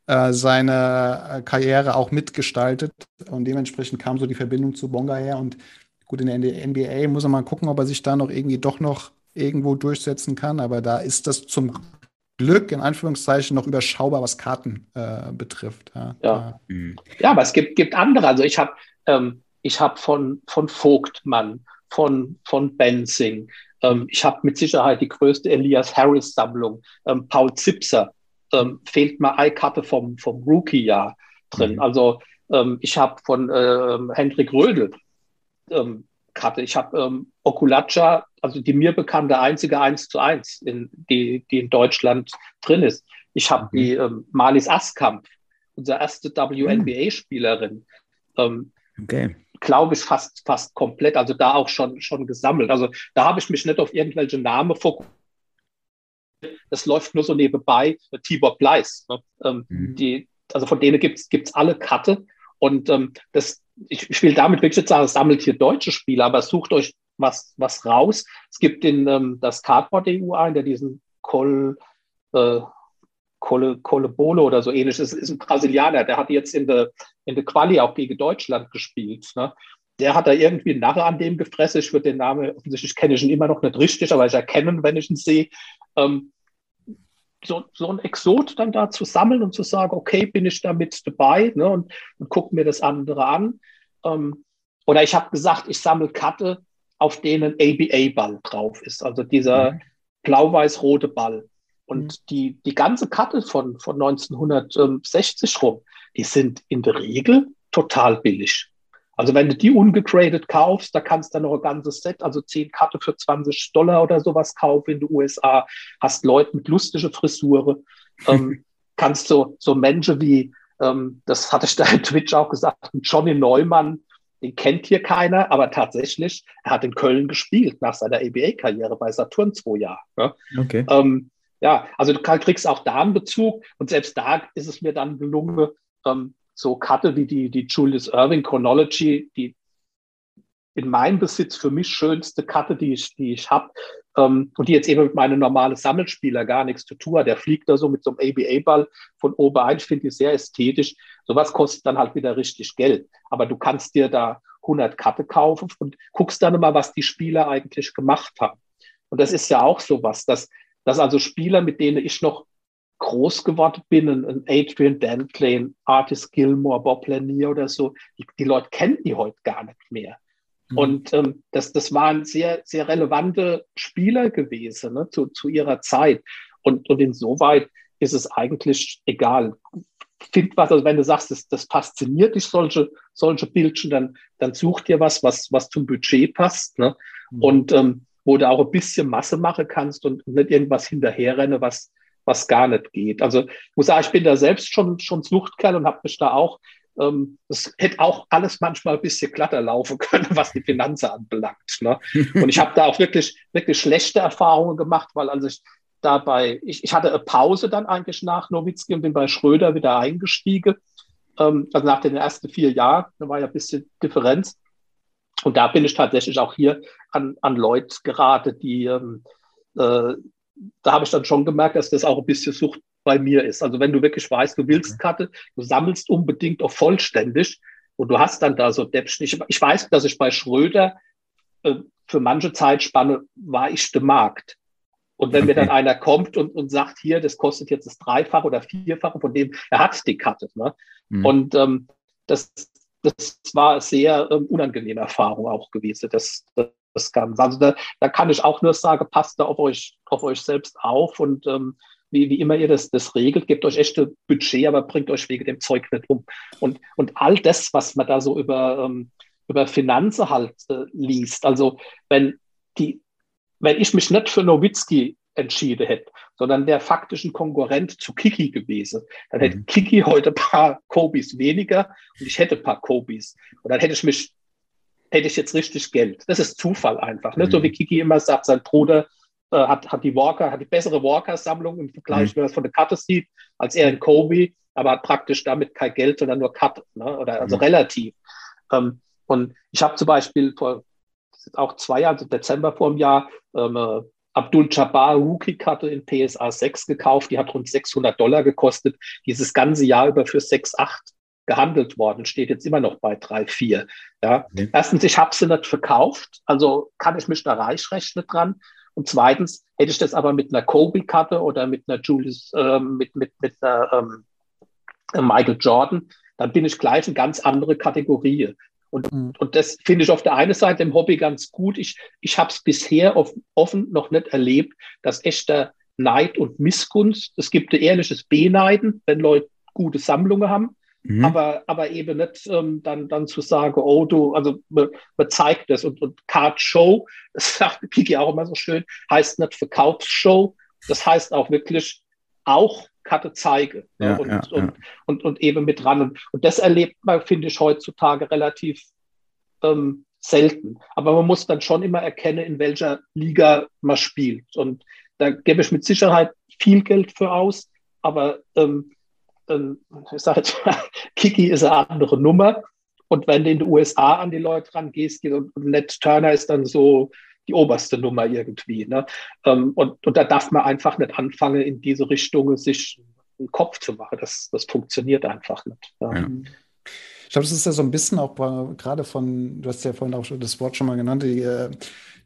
äh, seine äh, Karriere auch mitgestaltet und dementsprechend kam so die Verbindung zu Bonga her. Und gut, in der NBA muss er mal gucken, ob er sich da noch irgendwie doch noch irgendwo durchsetzen kann. Aber da ist das zum Glück in Anführungszeichen noch überschaubar, was Karten äh, betrifft. Ja, ja. ja. aber es gibt, gibt andere. Also ich habe ähm, ich habe von, von Vogtmann, von, von Benzing, ähm, ich habe mit Sicherheit die größte Elias Harris-Sammlung, ähm, Paul Zipser, ähm, fehlt mir eine Karte vom, vom Rookie-Jahr drin. Mhm. Also ähm, ich habe von ähm, Hendrik Rödel ähm, Karte, ich habe ähm, Okulaccia, also die mir bekannte einzige 1 zu 1, in, die, die in Deutschland drin ist. Ich habe mhm. die ähm, Malis Askamp, unsere erste WNBA-Spielerin. Ähm, okay glaube ich, fast, fast komplett, also da auch schon, schon gesammelt. Also da habe ich mich nicht auf irgendwelche Namen fokussiert. Das läuft nur so nebenbei. Tibor Bleis. Ne? Ähm, mhm. die, also von denen gibt es alle Karte. Und ähm, das, ich, ich will damit wirklich sagen, sammelt hier deutsche Spieler, aber sucht euch was, was raus. Es gibt den, ähm, das Cardboard EU ein, der diesen Col, äh, Cole, Cole Bolo oder so ähnlich. Das ist ein Brasilianer, der hat jetzt in der in Quali auch gegen Deutschland gespielt. Ne? Der hat da irgendwie einen Narre an dem gefressen. Ich würde den Namen, offensichtlich kenne ich ihn immer noch nicht richtig, aber ich erkenne, wenn ich ihn sehe. Ähm, so, so ein Exot dann da zu sammeln und zu sagen, okay, bin ich da mit dabei ne, und, und gucke mir das andere an. Ähm, oder ich habe gesagt, ich sammle Karte, auf denen ABA-Ball drauf ist, also dieser mhm. blau-weiß-rote Ball. Und mhm. die, die ganze Karte von, von 1960 rum, die sind in der Regel total billig. Also wenn du die ungegradet kaufst, da kannst du dann noch ein ganzes Set, also 10 Karte für 20 Dollar oder sowas kaufen in den USA, hast Leute mit lustige Frisuren, ähm, kannst du so Menschen wie, ähm, das hatte ich da in Twitch auch gesagt, Johnny Neumann, den kennt hier keiner, aber tatsächlich, er hat in Köln gespielt nach seiner ABA-Karriere bei Saturn zwei Jahre. Ne? Okay. Ähm, ja, also du kriegst auch da einen Bezug und selbst da ist es mir dann gelungen, ähm, so Karte wie die, die Julius Irving Chronology, die in meinem Besitz für mich schönste Karte, die ich, die ich habe, ähm, und die jetzt eben mit meinem normalen Sammelspieler gar nichts zu tun hat. Der fliegt da so mit so einem ABA-Ball von oben ein. Ich finde die sehr ästhetisch. Sowas kostet dann halt wieder richtig Geld. Aber du kannst dir da 100 Karte kaufen und guckst dann immer, was die Spieler eigentlich gemacht haben. Und das ist ja auch sowas, dass dass also Spieler, mit denen ich noch groß geworden bin, ein Adrian Dantley, Artis Gilmore, Bob Lanier oder so, die, die, Leute kennen die heute gar nicht mehr. Mhm. Und ähm, das, das waren sehr, sehr relevante Spieler gewesen ne, zu, zu ihrer Zeit. Und, und insoweit ist es eigentlich egal. Find was, also wenn du sagst, das, das fasziniert dich, solche, solche Bildchen, dann, dann such dir was, was, was zum Budget passt. Ne? Mhm. Und ähm, wo du auch ein bisschen Masse machen kannst und nicht irgendwas hinterherrenne, was, was gar nicht geht. Also ich muss sagen, ich bin da selbst schon, schon Suchtkerl und habe mich da auch, ähm, das hätte auch alles manchmal ein bisschen glatter laufen können, was die Finanzen anbelangt. Ne? Und ich habe da auch wirklich, wirklich schlechte Erfahrungen gemacht, weil als ich dabei, ich, ich hatte eine Pause dann eigentlich nach Nowitzki und bin bei Schröder wieder eingestiegen. Ähm, also nach den ersten vier Jahren, da war ja ein bisschen Differenz. Und da bin ich tatsächlich auch hier an, an Leute geraten, die, ähm, äh, da habe ich dann schon gemerkt, dass das auch ein bisschen Sucht bei mir ist. Also wenn du wirklich weißt, du willst Karte, du sammelst unbedingt auch vollständig und du hast dann da so Deppchen. Ich, ich weiß, dass ich bei Schröder äh, für manche Zeitspanne war ich der Markt. Und wenn okay. mir dann einer kommt und, und sagt, hier, das kostet jetzt das Dreifache oder Vierfache von dem, er hat die Karte. Ne? Mhm. Und ähm, das, das war sehr ähm, unangenehme Erfahrung auch gewesen, das, das Ganze. Also da, da kann ich auch nur sagen, passt da auf euch, auf euch selbst auf und ähm, wie, wie immer ihr das, das regelt, gebt euch echte Budget, aber bringt euch wegen dem Zeug nicht um. Und, und all das, was man da so über, ähm, über Finanzen halt äh, liest, also wenn die, wenn ich mich nicht für Nowitzki entschieden hätte, sondern der faktischen Konkurrent zu Kiki gewesen. Dann hätte mhm. Kiki heute ein paar Kobis weniger und ich hätte ein paar Kobis. Und dann hätte ich mich, hätte ich jetzt richtig Geld. Das ist Zufall einfach. Ne? Mhm. So wie Kiki immer sagt, sein Bruder äh, hat, hat die Walker, hat die bessere Walker-Sammlung im Vergleich, mhm. wenn man das von der Karte sieht, als er in Kobe, aber hat praktisch damit kein Geld, sondern nur Cut, ne? Oder also mhm. relativ. Ähm, und ich habe zum Beispiel vor auch zwei Jahren, also Dezember vor einem Jahr, ähm, äh, Abdul Jabbar Rookie-Karte in PSA 6 gekauft. Die hat rund 600 Dollar gekostet. Dieses ganze Jahr über für 6, 8 gehandelt worden, steht jetzt immer noch bei 3, 4. Ja. Mhm. Erstens, ich habe sie nicht verkauft, also kann ich mich da reich rechnen dran. Und zweitens, hätte ich das aber mit einer Kobe-Karte oder mit einer Julius, äh, mit, mit, mit einer ähm, Michael Jordan, dann bin ich gleich eine ganz andere Kategorie. Und, mhm. und das finde ich auf der einen Seite im Hobby ganz gut. Ich, ich habe es bisher auf, offen noch nicht erlebt, dass echter Neid und Missgunst, es gibt ein ehrliches Beneiden, wenn Leute gute Sammlungen haben, mhm. aber, aber eben nicht ähm, dann, dann zu sagen, oh du, also man, man zeigt das und, und Card Show, das sagt Kiki auch immer so schön, heißt nicht Verkaufsshow, das heißt auch wirklich auch Karte zeige ne, ja, und, ja, und, ja. Und, und, eben mit dran. Und, und das erlebt man, finde ich, heutzutage relativ ähm, selten. Aber man muss dann schon immer erkennen, in welcher Liga man spielt. Und da gebe ich mit Sicherheit viel Geld für aus. Aber ähm, ähm, ich sage jetzt mal, Kiki ist eine andere Nummer. Und wenn du in den USA an die Leute rangehst, und Ned Turner ist dann so die oberste Nummer irgendwie. Ne? Ähm, und, und da darf man einfach nicht anfangen, in diese Richtung sich einen Kopf zu machen. Das, das funktioniert einfach nicht. Ja. Ja. Ich glaube, das ist ja so ein bisschen auch gerade von, du hast ja vorhin auch das Wort schon mal genannt, die, äh,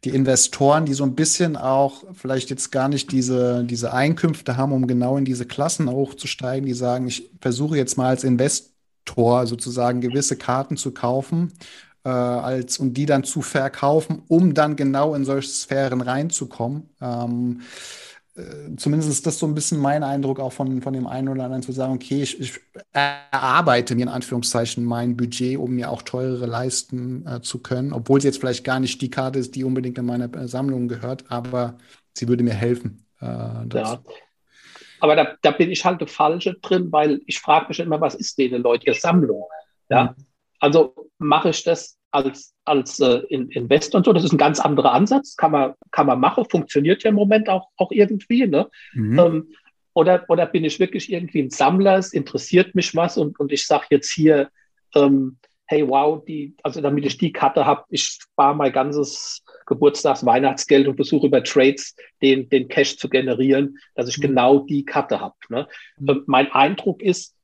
die Investoren, die so ein bisschen auch vielleicht jetzt gar nicht diese, diese Einkünfte haben, um genau in diese Klassen hochzusteigen, die sagen, ich versuche jetzt mal als Investor sozusagen gewisse Karten zu kaufen äh, als und die dann zu verkaufen, um dann genau in solche Sphären reinzukommen. Ähm, äh, zumindest ist das so ein bisschen mein Eindruck auch von, von dem einen oder anderen zu sagen, okay, ich, ich erarbeite mir in Anführungszeichen mein Budget, um mir auch teurere leisten äh, zu können, obwohl sie jetzt vielleicht gar nicht die Karte ist, die unbedingt in meine äh, Sammlung gehört, aber sie würde mir helfen. Äh, ja. Aber da, da, bin ich halt der Falsche drin, weil ich frage mich immer, was ist denn Leute Sammlung? Ja. Mhm. Also mache ich das als, als äh, Investor und so. Das ist ein ganz anderer Ansatz, kann man, kann man machen, funktioniert ja im Moment auch, auch irgendwie. Ne? Mhm. Ähm, oder, oder bin ich wirklich irgendwie ein Sammler, es interessiert mich was und, und ich sage jetzt hier, ähm, hey, wow, die, also damit ich die Karte habe, ich spare mein ganzes Geburtstags-, Weihnachtsgeld und versuche über Trades den, den Cash zu generieren, dass ich mhm. genau die Karte habe. Ne? Mhm. mein Eindruck ist,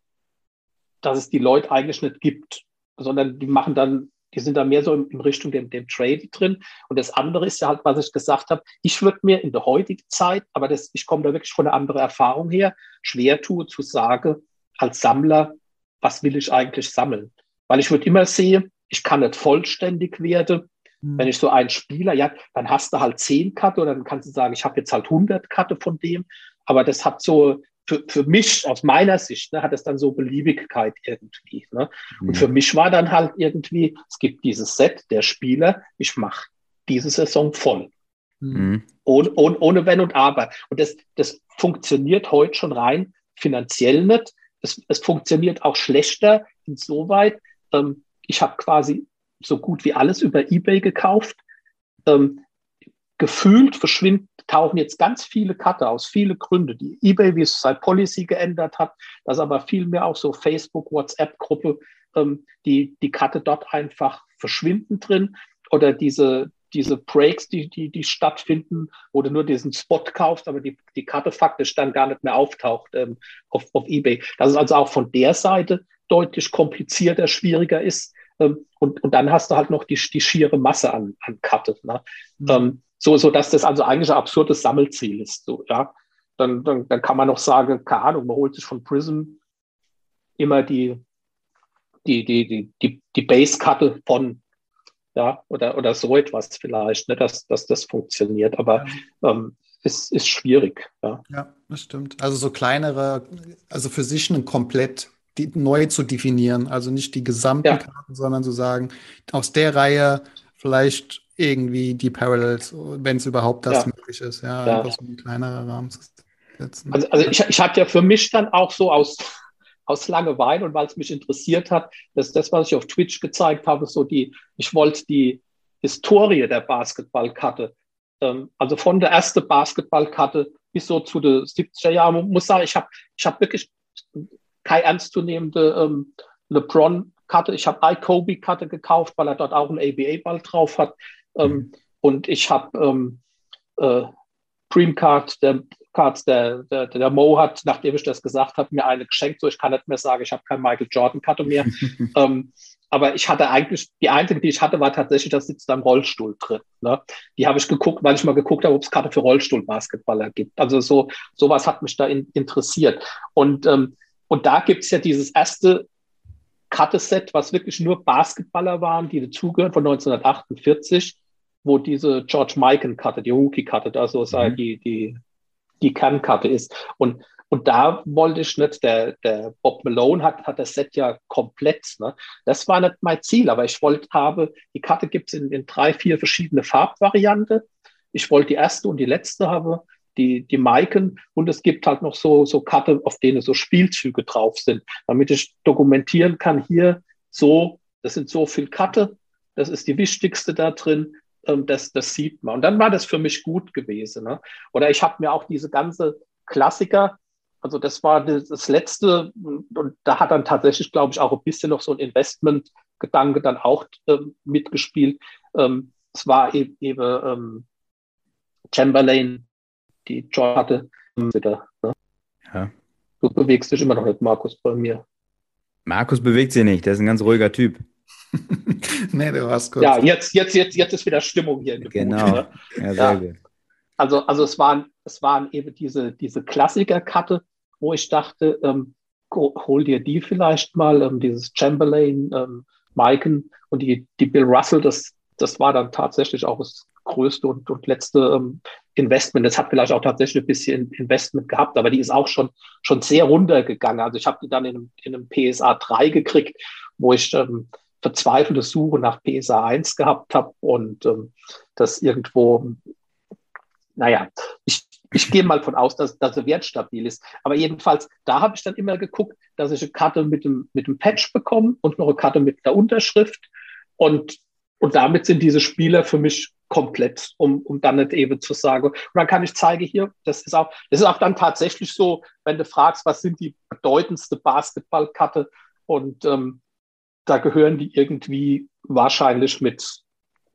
dass es die Leute eigentlich nicht gibt sondern die machen dann, die sind da mehr so in, in Richtung dem, dem Trade drin. Und das andere ist ja halt, was ich gesagt habe, ich würde mir in der heutigen Zeit, aber das, ich komme da wirklich von einer anderen Erfahrung her, schwer tue zu sagen, als Sammler, was will ich eigentlich sammeln? Weil ich würde immer sehen, ich kann nicht vollständig werden. Mhm. Wenn ich so einen Spieler, ja, dann hast du halt zehn Karte oder dann kannst du sagen, ich habe jetzt halt 100 Karte von dem. Aber das hat so, für, für mich, aus meiner Sicht, ne, hat es dann so Beliebigkeit irgendwie. Ne? Mhm. Und für mich war dann halt irgendwie, es gibt dieses Set der Spieler, ich mache diese Saison voll. Mhm. Ohne, ohne, ohne Wenn und Aber. Und das, das funktioniert heute schon rein finanziell nicht. Es, es funktioniert auch schlechter insoweit. Ähm, ich habe quasi so gut wie alles über eBay gekauft. Ähm, gefühlt verschwinden, tauchen jetzt ganz viele Cutter aus, viele Gründe, die eBay, wie es seit Policy geändert hat, das aber vielmehr auch so Facebook, WhatsApp-Gruppe, ähm, die, die Cutte dort einfach verschwinden drin oder diese, diese Breaks, die, die, die stattfinden, wo du nur diesen Spot kaufst, aber die, die Karte faktisch dann gar nicht mehr auftaucht ähm, auf, auf eBay. Das ist also auch von der Seite deutlich komplizierter, schwieriger ist. Ähm, und, und dann hast du halt noch die, die schiere Masse an, an Karte. Ne? Mhm. Ähm, so, so dass das also eigentlich ein absurdes Sammelziel ist. So, ja. Dann, dann, dann kann man noch sagen, keine Ahnung, man holt sich von Prism immer die, die, die, die, die, die Base-Karte von, ja, oder, oder so etwas vielleicht, ne, dass, dass das funktioniert. Aber ja. ähm, es ist schwierig. Ja. ja, das stimmt. Also so kleinere, also für sich ein komplett die, neu zu definieren. Also nicht die gesamten ja. Karten, sondern zu sagen, aus der Reihe vielleicht irgendwie die Parallels, wenn es überhaupt das ja. möglich ist, ja, ja. einfach so ein kleinerer Rahmen zu setzen. Also, also ich, ich hatte ja für mich dann auch so aus, aus Langeweile und weil es mich interessiert hat, dass das, was ich auf Twitch gezeigt habe, so die, ich wollte die Historie der Basketballkarte, ähm, also von der ersten Basketballkarte bis so zu den 70er Jahren, muss sagen, ich habe ich hab wirklich keine ernstzunehmende ähm, LeBron-Karte, ich habe iKobe-Karte gekauft, weil er dort auch einen ABA-Ball drauf hat. Ähm, mhm. Und ich habe ähm, äh, Dream Card, der Cards, der, der, der Mo hat, nachdem ich das gesagt habe, mir eine geschenkt. So, ich kann nicht mehr sagen, ich habe kein Michael Jordan-Karte mehr. ähm, aber ich hatte eigentlich, die einzige, die ich hatte, war tatsächlich, das sitzt da im Rollstuhl drin. Ne? Die habe ich geguckt, weil ich mal geguckt habe, ob es Karte für Rollstuhlbasketballer gibt. Also so sowas hat mich da in, interessiert. Und, ähm, und da gibt es ja dieses erste Karteset, was wirklich nur Basketballer waren, die dazugehören von 1948 wo diese George Mikan-Karte, die Rookie-Karte, da so mhm. die, die, die Kernkarte ist. Und, und da wollte ich nicht, der, der Bob Malone hat, hat das Set ja komplett. Ne? Das war nicht mein Ziel, aber ich wollte habe, die Karte gibt es in, in drei, vier verschiedene Farbvarianten. Ich wollte die erste und die letzte haben, die, die Mikan. Und es gibt halt noch so, so Karte, auf denen so Spielzüge drauf sind, damit ich dokumentieren kann, hier so, das sind so viel Karte, das ist die wichtigste da drin ähm, das, das sieht man. Und dann war das für mich gut gewesen. Ne? Oder ich habe mir auch diese ganze Klassiker, also das war das, das letzte, und da hat dann tatsächlich, glaube ich, auch ein bisschen noch so ein Investment-Gedanke dann auch ähm, mitgespielt. Ähm, es war eben, eben ähm, Chamberlain, die John hatte. Wieder, ne? ja. Du bewegst dich immer noch nicht, Markus, bei mir. Markus bewegt sich nicht, der ist ein ganz ruhiger Typ. nee, du warst kurz. Ja, jetzt, jetzt, jetzt, jetzt ist wieder Stimmung hier Genau. Bude, ne? ja, ja. Also, also es waren, es waren eben diese, diese Klassiker-Karte, wo ich dachte, ähm, hol dir die vielleicht mal, ähm, dieses Chamberlain, ähm, Miken und die, die Bill Russell, das, das war dann tatsächlich auch das größte und, und letzte ähm, Investment. Das hat vielleicht auch tatsächlich ein bisschen Investment gehabt, aber die ist auch schon, schon sehr runtergegangen. Also ich habe die dann in einem, in einem PSA 3 gekriegt, wo ich ähm, verzweifelte Suche nach PSA 1 gehabt habe und ähm, das irgendwo, naja, ich, ich gehe mal von aus, dass, dass er wertstabil ist. Aber jedenfalls, da habe ich dann immer geguckt, dass ich eine Karte mit dem, mit dem Patch bekomme und noch eine Karte mit der Unterschrift. Und, und damit sind diese Spieler für mich komplett, um, um dann nicht eben zu sagen. Und dann kann ich zeigen hier, das ist auch, das ist auch dann tatsächlich so, wenn du fragst, was sind die bedeutendste Basketballkarte und ähm, da gehören die irgendwie wahrscheinlich mit,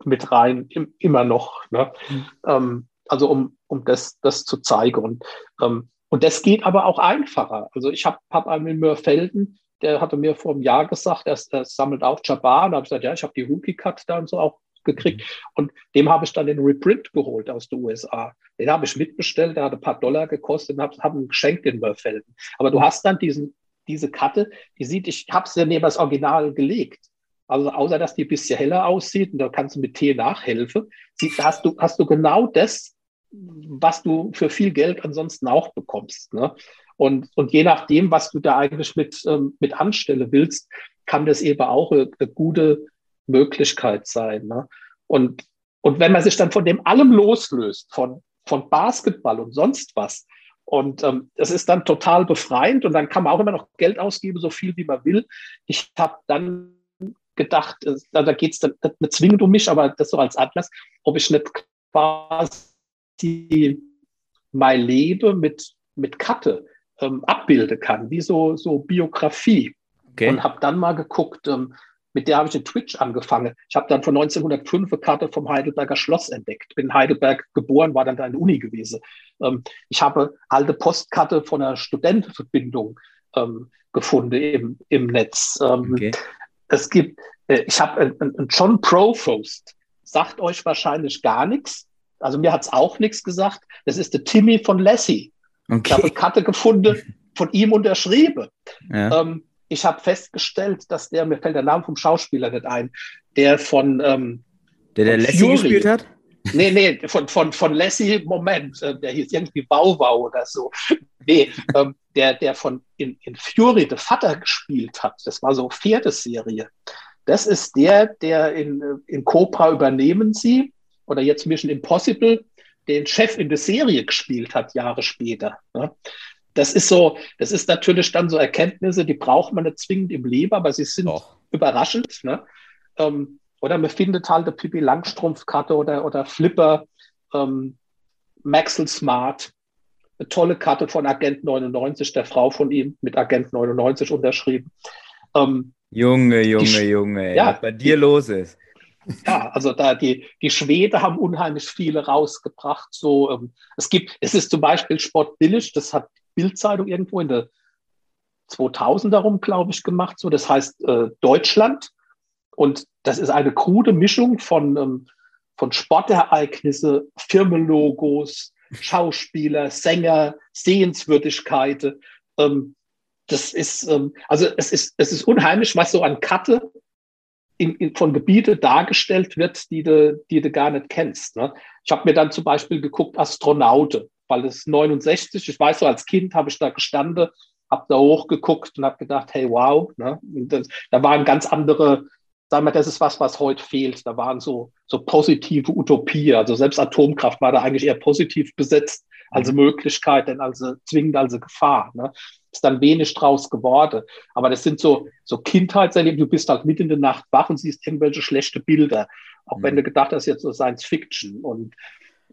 mit rein, im, immer noch. Ne? Mhm. Ähm, also um, um das, das zu zeigen. Und, ähm, und das geht aber auch einfacher. Also ich habe hab einen in Mörfelden, der hatte mir vor einem Jahr gesagt, er, er sammelt auch Jabbar. Und da habe ich gesagt, ja, ich habe die Rookie-Cut da und so auch gekriegt. Mhm. Und dem habe ich dann den Reprint geholt aus den USA. Den habe ich mitbestellt, der hat ein paar Dollar gekostet und habe hab ihn geschenkt in Mörfelden. Aber du hast dann diesen diese Karte, die sieht, ich habe sie neben das Original gelegt. Also außer, dass die ein bisschen heller aussieht und da kannst du mit T nachhelfen, hast, du, hast du genau das, was du für viel Geld ansonsten auch bekommst. Ne? Und, und je nachdem, was du da eigentlich mit, ähm, mit anstelle willst, kann das eben auch eine, eine gute Möglichkeit sein. Ne? Und, und wenn man sich dann von dem allem loslöst, von, von Basketball und sonst was, und ähm, das ist dann total befreiend und dann kann man auch immer noch Geld ausgeben, so viel wie man will. Ich habe dann gedacht, äh, da geht es dann nicht zwingend um mich, aber das so als Atlas, ob ich nicht quasi mein Leben mit, mit Karte ähm, abbilden kann, wie so, so Biografie. Okay. Und habe dann mal geguckt, ähm, mit der habe ich in Twitch angefangen. Ich habe dann von 1905 eine Karte vom Heidelberger Schloss entdeckt. Bin in Heidelberg geboren, war dann da in der Uni gewesen. Ähm, ich habe alte Postkarte von einer Studentenverbindung ähm, gefunden im, im Netz. Ähm, okay. Es gibt, äh, ich habe einen John Provost, sagt euch wahrscheinlich gar nichts. Also mir hat es auch nichts gesagt. Das ist der Timmy von Lassie. Okay. Ich habe eine Karte gefunden, von ihm unterschrieben. Ja. Ähm, ich habe festgestellt, dass der, mir fällt der Name vom Schauspieler nicht ein, der von ähm, Der, der Lassie Fury, gespielt hat? Nee, nee, von, von, von Lassie, Moment, äh, der hieß irgendwie Bauwau oder so. Nee, ähm, der, der von in, in Fury der Vater gespielt hat, das war so vierte Serie. Das ist der, der in, in Cobra übernehmen sie oder jetzt Mission Impossible den Chef in der Serie gespielt hat, Jahre später. Ne? Das ist so, das ist natürlich dann so Erkenntnisse, die braucht man nicht zwingend im Leben, aber sie sind Doch. überraschend. Ne? Ähm, oder man findet halt eine Pippi Langstrumpfkarte oder, oder Flipper, ähm, Maxel Smart, eine tolle Karte von Agent 99, der Frau von ihm mit Agent 99 unterschrieben. Ähm, Junge, Junge, die, Junge, ja, was bei dir die, los ist. Ja, also da die, die Schwede haben unheimlich viele rausgebracht. So, ähm, es gibt, es ist zum Beispiel Sport Village, das hat Bildzeitung irgendwo in der 2000 darum, glaube ich, gemacht. So, das heißt äh, Deutschland. Und das ist eine krude Mischung von, ähm, von Sportereignisse, Firmenlogos, Schauspieler, Sänger, Sehenswürdigkeiten. Ähm, das ist, ähm, also es ist, es ist unheimlich, was so an Karte in, in, von Gebiete dargestellt wird, die du, die du gar nicht kennst. Ne? Ich habe mir dann zum Beispiel geguckt, Astronaute weil es 69, ich weiß so, als Kind habe ich da gestanden, habe da hochgeguckt und habe gedacht, hey, wow, ne? Das, da waren ganz andere, sagen wir, das ist was, was heute fehlt. Da waren so, so positive Utopie. Also selbst Atomkraft war da eigentlich eher positiv besetzt als mhm. Möglichkeit, denn als zwingend als Gefahr. Ne? Ist dann wenig draus geworden. Aber das sind so, so Kindheitserlebnisse. Du bist halt mitten in der Nacht wach und siehst irgendwelche schlechte Bilder. Auch mhm. wenn du gedacht hast, jetzt so Science Fiction. Und,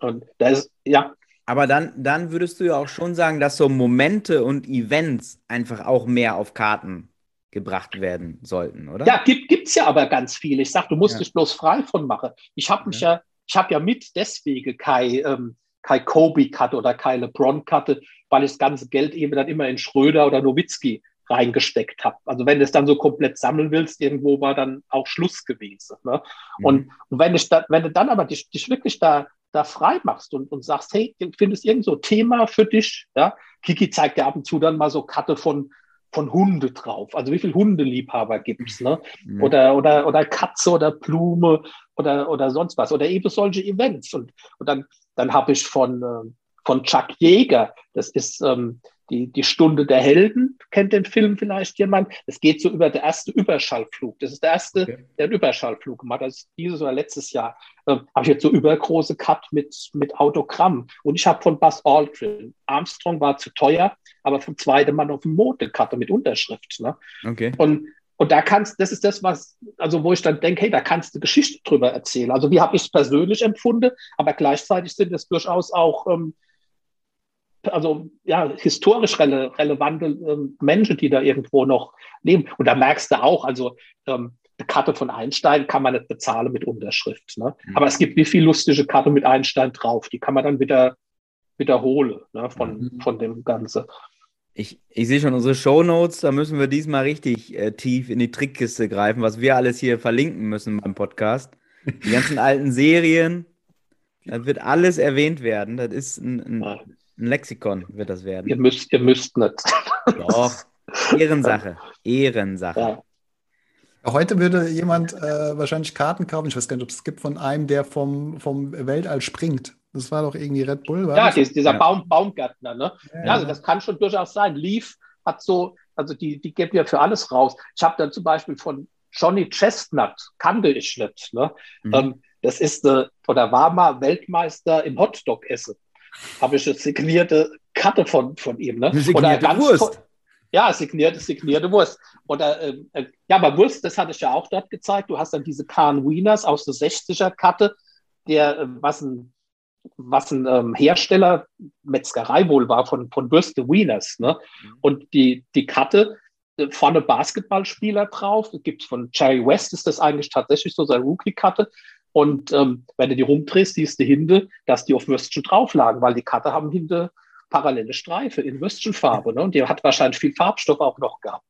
und da ist, ja, aber dann, dann würdest du ja auch schon sagen, dass so Momente und Events einfach auch mehr auf Karten gebracht werden sollten, oder? Ja, gibt es ja aber ganz viele. Ich sage, du musst ja. dich bloß frei von machen. Ich habe mich ja. ja, ich habe ja mit deswegen Kai, ähm, Kai Kobe-Karte oder Kai LeBron-Karte, weil ich das ganze Geld eben dann immer in Schröder oder Nowitzki reingesteckt habe. Also wenn du es dann so komplett sammeln willst, irgendwo war dann auch Schluss gewesen. Ne? Mhm. Und, und wenn, ich da, wenn du dann aber dich, dich wirklich da da frei machst und, und sagst, hey, findest irgend so Thema für dich. Ja? Kiki zeigt ja ab und zu dann mal so Karte von, von Hunde drauf. Also wie viele Hundeliebhaber gibt es, ne? Mhm. Oder, oder, oder Katze oder Blume oder, oder sonst was. Oder eben solche Events. Und, und dann, dann habe ich von, äh, von Chuck Jäger, das ist ähm, die, die Stunde der Helden, kennt den Film vielleicht jemand? Es geht so über der erste Überschallflug. Das ist der erste, okay. der einen Überschallflug gemacht hat. Ist dieses oder letztes Jahr. Ähm, habe ich jetzt so übergroße Cut mit, mit Autogramm. Und ich habe von Buzz Aldrin. Armstrong war zu teuer, aber vom zweiten Mal auf dem Mond eine Karte mit Unterschrift. Ne? Okay. Und, und da kannst, das ist das, was, also wo ich dann denke, hey, da kannst du Geschichte drüber erzählen. Also wie habe ich es persönlich empfunden, aber gleichzeitig sind es durchaus auch ähm, also ja, historisch rele relevante ähm, Menschen, die da irgendwo noch leben. Und da merkst du auch, also ähm, eine Karte von Einstein kann man nicht bezahlen mit Unterschrift. Ne? Mhm. Aber es gibt wie viel lustige Karte mit Einstein drauf. Die kann man dann wieder wiederholen ne? von, mhm. von dem Ganzen. Ich, ich sehe schon unsere Show Notes, da müssen wir diesmal richtig äh, tief in die Trickkiste greifen, was wir alles hier verlinken müssen beim Podcast. Die ganzen alten Serien, da wird alles erwähnt werden. Das ist ein, ein ein Lexikon wird das werden. Ihr müsst, ihr müsst nicht. Doch. Ehrensache. Ehrensache. Ja. Heute würde jemand äh, wahrscheinlich Karten kaufen. Ich weiß gar nicht, ob es gibt von einem, der vom, vom Weltall springt. Das war doch irgendwie Red Bull, war Ja, das? dieser ja. Baum, Baumgärtner, ne? Ja, also das kann schon durchaus sein. Leaf hat so, also die, die geben ja für alles raus. Ich habe dann zum Beispiel von Johnny Chestnut, kannte ich nicht, ne? Mhm. Ähm, das ist, äh, oder war mal Weltmeister im Hotdog-Essen. Habe ich eine signierte Karte von, von ihm, ne? Signierte oder Wurst. Ja, signierte, signierte Wurst. Oder, äh, äh, ja, aber Wurst, das hatte ich ja auch dort gezeigt. Du hast dann diese Kahn Wieners aus der 60er-Karte, der, äh, was ein, was ein ähm, Hersteller, Metzgerei wohl war, von, von Würste Wieners. Ne? Mhm. Und die, die Karte, äh, vorne Basketballspieler drauf. Es gibt von Jerry West, ist das eigentlich tatsächlich so seine Rookie-Karte. Und ähm, wenn du die rumdrehst, siehst du hinten, dass die auf Würstchen drauf lagen, weil die Karte haben hinten parallele Streife in Würstchenfarbe. Ne? Und die hat wahrscheinlich viel Farbstoff auch noch gehabt.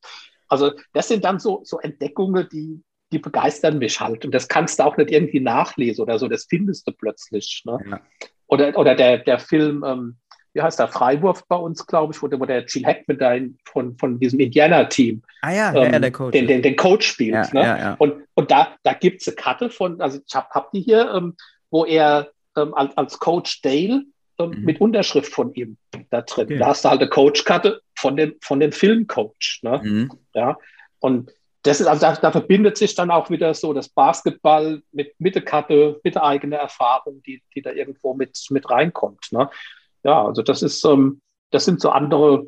Also das sind dann so, so Entdeckungen, die, die begeistern mich halt. Und das kannst du auch nicht irgendwie nachlesen oder so, das findest du plötzlich. Ne? Ja. Oder, oder der, der Film, ähm, wie heißt der, Freiwurf bei uns, glaube ich, wo der, wo der Gene Hackman da von, von diesem Indiana-Team ah, ja, ähm, ja, der Coach. Den, den, den Coach spielt. Ja, ne? ja, ja. Und, und da, da gibt es eine Karte von, also ich habe hab die hier, ähm, wo er ähm, als, als Coach Dale ähm, mhm. mit Unterschrift von ihm da drin. Okay. Da hast du halt eine Coach-Karte von dem, von dem Filmcoach. Ne? Mhm. Ja, und das ist, also da, da, verbindet sich dann auch wieder so das Basketball mit, mit der Karte, mit der eigenen Erfahrung, die, die da irgendwo mit, mit reinkommt. Ne? Ja, also das ist, ähm, das sind so andere,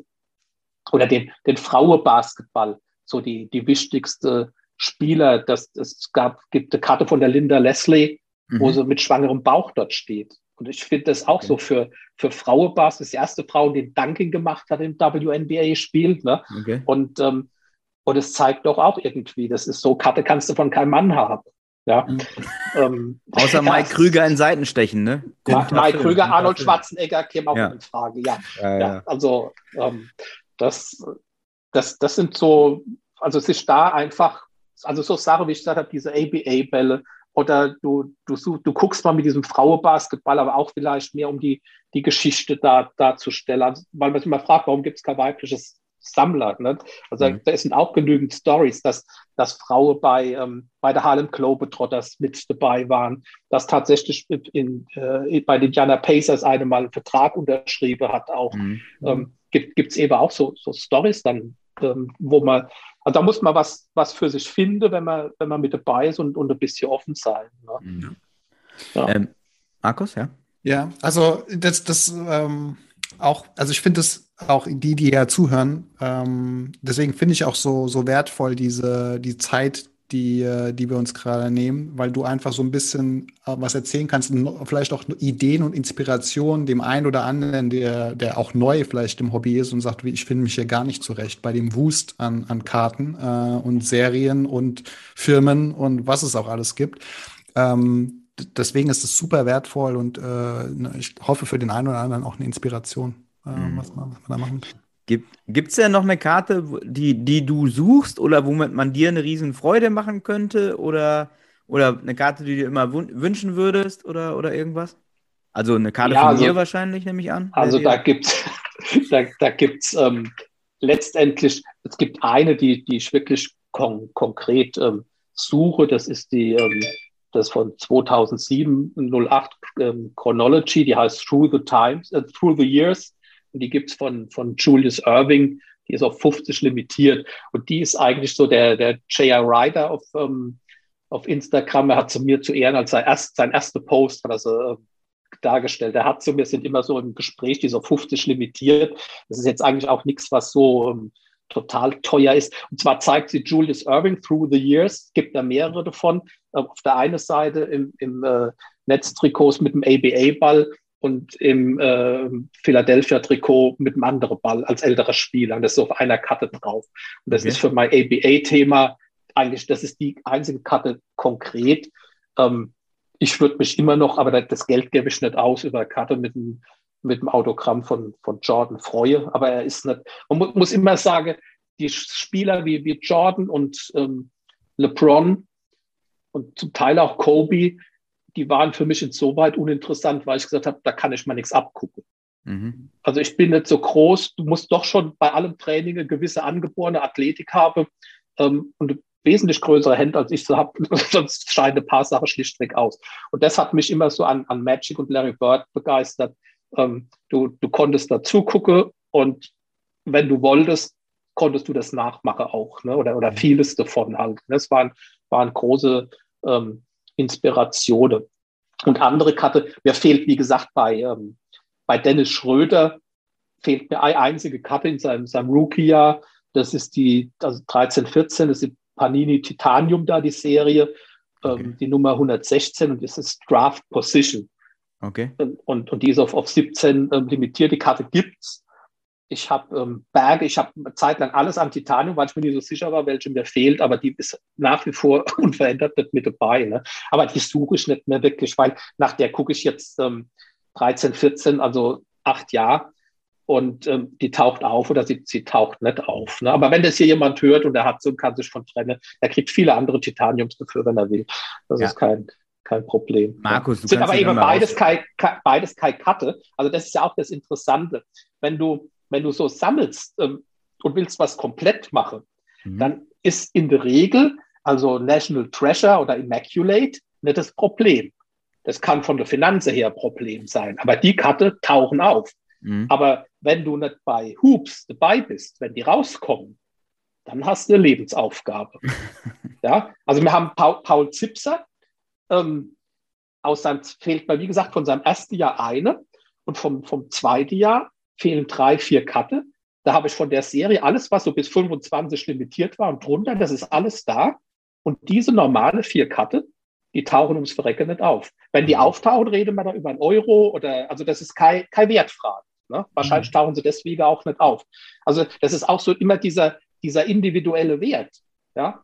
oder den, den Frauenbasketball, so die, die wichtigste Spieler. Das, es gab, gibt eine Karte von der Linda Leslie, mhm. wo sie mit schwangerem Bauch dort steht. Und ich finde das auch okay. so für, für Frauenbasketball, das die erste Frau, die Dunking gemacht hat im WNBA-Spiel. Ne? Okay. Und ähm, und es zeigt doch auch irgendwie, das ist so, Karte kannst du von keinem Mann haben. Ja. Ähm, Außer Mike Krüger in Seitenstechen, ne? Mike, Mike Krüger, Arnold Schwarzenegger käme auch ja. in Frage, ja. ja, ja. Also ähm, das, das, das sind so, also es ist da einfach, also so Sachen, wie ich gesagt habe, diese ABA-Bälle oder du, du, du guckst mal mit diesem Frauenbasketball, aber auch vielleicht mehr um die, die Geschichte da, darzustellen. Also, weil man sich immer fragt, warum gibt es kein weibliches Sammler. Ne? Also mhm. da sind auch genügend Stories, dass, dass Frauen bei, ähm, bei der Harlem Globetrotters mit dabei waren, dass tatsächlich in, äh, bei den Indiana Pacers eine mal einen Vertrag unterschrieben hat auch. Mhm. Ähm, gibt es eben auch so, so Stories dann, ähm, wo man, also da muss man was, was für sich finden, wenn man, wenn man mit dabei ist und, und ein bisschen offen sein. Ne? Mhm. Ja. Ähm, Markus, ja? Ja, also das, das ähm, auch, also ich finde es auch die, die ja zuhören, ähm, deswegen finde ich auch so, so wertvoll diese, die Zeit, die, äh, die wir uns gerade nehmen, weil du einfach so ein bisschen äh, was erzählen kannst, vielleicht auch Ideen und Inspirationen dem einen oder anderen, der, der auch neu vielleicht im Hobby ist und sagt, ich finde mich hier gar nicht zurecht bei dem Wust an, an Karten äh, und Serien und Firmen und was es auch alles gibt. Ähm, deswegen ist es super wertvoll und äh, ne, ich hoffe für den einen oder anderen auch eine Inspiration, äh, mhm. was, man, was, man, da machen kann. Gibt es denn noch eine Karte, die, die du suchst oder womit man dir eine riesen Freude machen könnte oder, oder eine Karte, die du dir immer wünschen würdest oder, oder irgendwas? Also eine Karte ja, von also, dir wahrscheinlich, nehme ich an. Also da gibt es da, da gibt's, ähm, letztendlich, es gibt eine, die, die ich wirklich kon konkret ähm, suche, das ist die ähm, das von 2007, 08 ähm, Chronology, die heißt Through the Times, äh, Through the Years. Und die gibt es von, von Julius Irving, die ist auf 50 limitiert. Und die ist eigentlich so der, der J.R. Ryder auf, ähm, auf Instagram. Er hat zu mir zu Ehren als sein, erst, sein erster Post hat er so, äh, dargestellt. Er hat zu mir, sind immer so im Gespräch, die ist auf 50 limitiert. Das ist jetzt eigentlich auch nichts, was so ähm, total teuer ist. Und zwar zeigt sie Julius Irving Through the Years. Gibt da mehrere davon. Äh, auf der einen Seite im, im äh, Netztrikots mit dem ABA-Ball und im äh, Philadelphia-Trikot mit einem anderen Ball als älterer Spieler. Und das ist auf einer Karte drauf. Und das okay. ist für mein ABA-Thema eigentlich, das ist die einzige Karte konkret. Ähm, ich würde mich immer noch, aber das Geld gebe ich nicht aus über eine Karte mit einem mit dem Autogramm von, von Jordan freue. Aber er ist nicht, man mu muss immer sagen, die Spieler wie, wie Jordan und ähm, LeBron und zum Teil auch Kobe, die waren für mich insoweit uninteressant, weil ich gesagt habe, da kann ich mal nichts abgucken. Mhm. Also ich bin nicht so groß, du musst doch schon bei allem Training eine gewisse angeborene Athletik haben. Ähm, und wesentlich größere Hände, als ich so habe, sonst scheiden ein paar Sachen schlichtweg aus. Und das hat mich immer so an, an Magic und Larry Bird begeistert. Ähm, du, du konntest da zugucken und wenn du wolltest, konntest du das nachmachen auch, ne? oder, oder mhm. vieles davon halt. Das waren, waren große ähm, Inspirationen. Und andere Karte, mir fehlt, wie gesagt, bei, ähm, bei Dennis Schröder fehlt mir eine einzige Karte in seinem, seinem Rookie-Jahr. Das ist die also 13, 14, das ist die Panini Titanium da, die Serie, ähm, okay. die Nummer 116 und das ist Draft Position. Okay. Und, und, die ist auf, auf 17 ähm, limitiert. Die Karte gibt's. Ich habe ähm, Berge, ich habe eine Zeit lang alles an Titanium, weil ich mir nicht so sicher war, welche mir fehlt, aber die ist nach wie vor unverändert nicht mit dabei. Ne? Aber die suche ich nicht mehr wirklich, weil nach der gucke ich jetzt ähm, 13, 14, also acht Jahre und ähm, die taucht auf oder sie, sie taucht nicht auf. Ne? Aber wenn das hier jemand hört und er hat so und kann sich von trennen, er kriegt viele andere Titaniums dafür, wenn er will. Das ja. ist kein, kein Problem. Markus, du sind aber eben beides kein, beides kein Katte. Also das ist ja auch das Interessante. Wenn du, wenn du so sammelst ähm, und willst was komplett machen, mhm. dann ist in der Regel also National Treasure oder Immaculate nicht das Problem. Das kann von der Finanze her ein Problem sein, aber die Karte tauchen auf. Mhm. Aber wenn du nicht bei Hoops dabei bist, wenn die rauskommen, dann hast du eine Lebensaufgabe. ja, also wir haben Paul, Paul Zipser, ähm, aus seinem, fehlt mir, wie gesagt, von seinem ersten Jahr eine und vom, vom zweiten Jahr fehlen drei, vier Karte. Da habe ich von der Serie alles, was so bis 25 limitiert war und drunter, das ist alles da. Und diese normale vier Karte, die tauchen ums Verrecken nicht auf. Wenn die mhm. auftauchen, reden wir da über einen Euro oder, also das ist keine kein Wertfrage. Ne? Wahrscheinlich mhm. tauchen sie deswegen auch nicht auf. Also das ist auch so immer dieser, dieser individuelle Wert. Ja?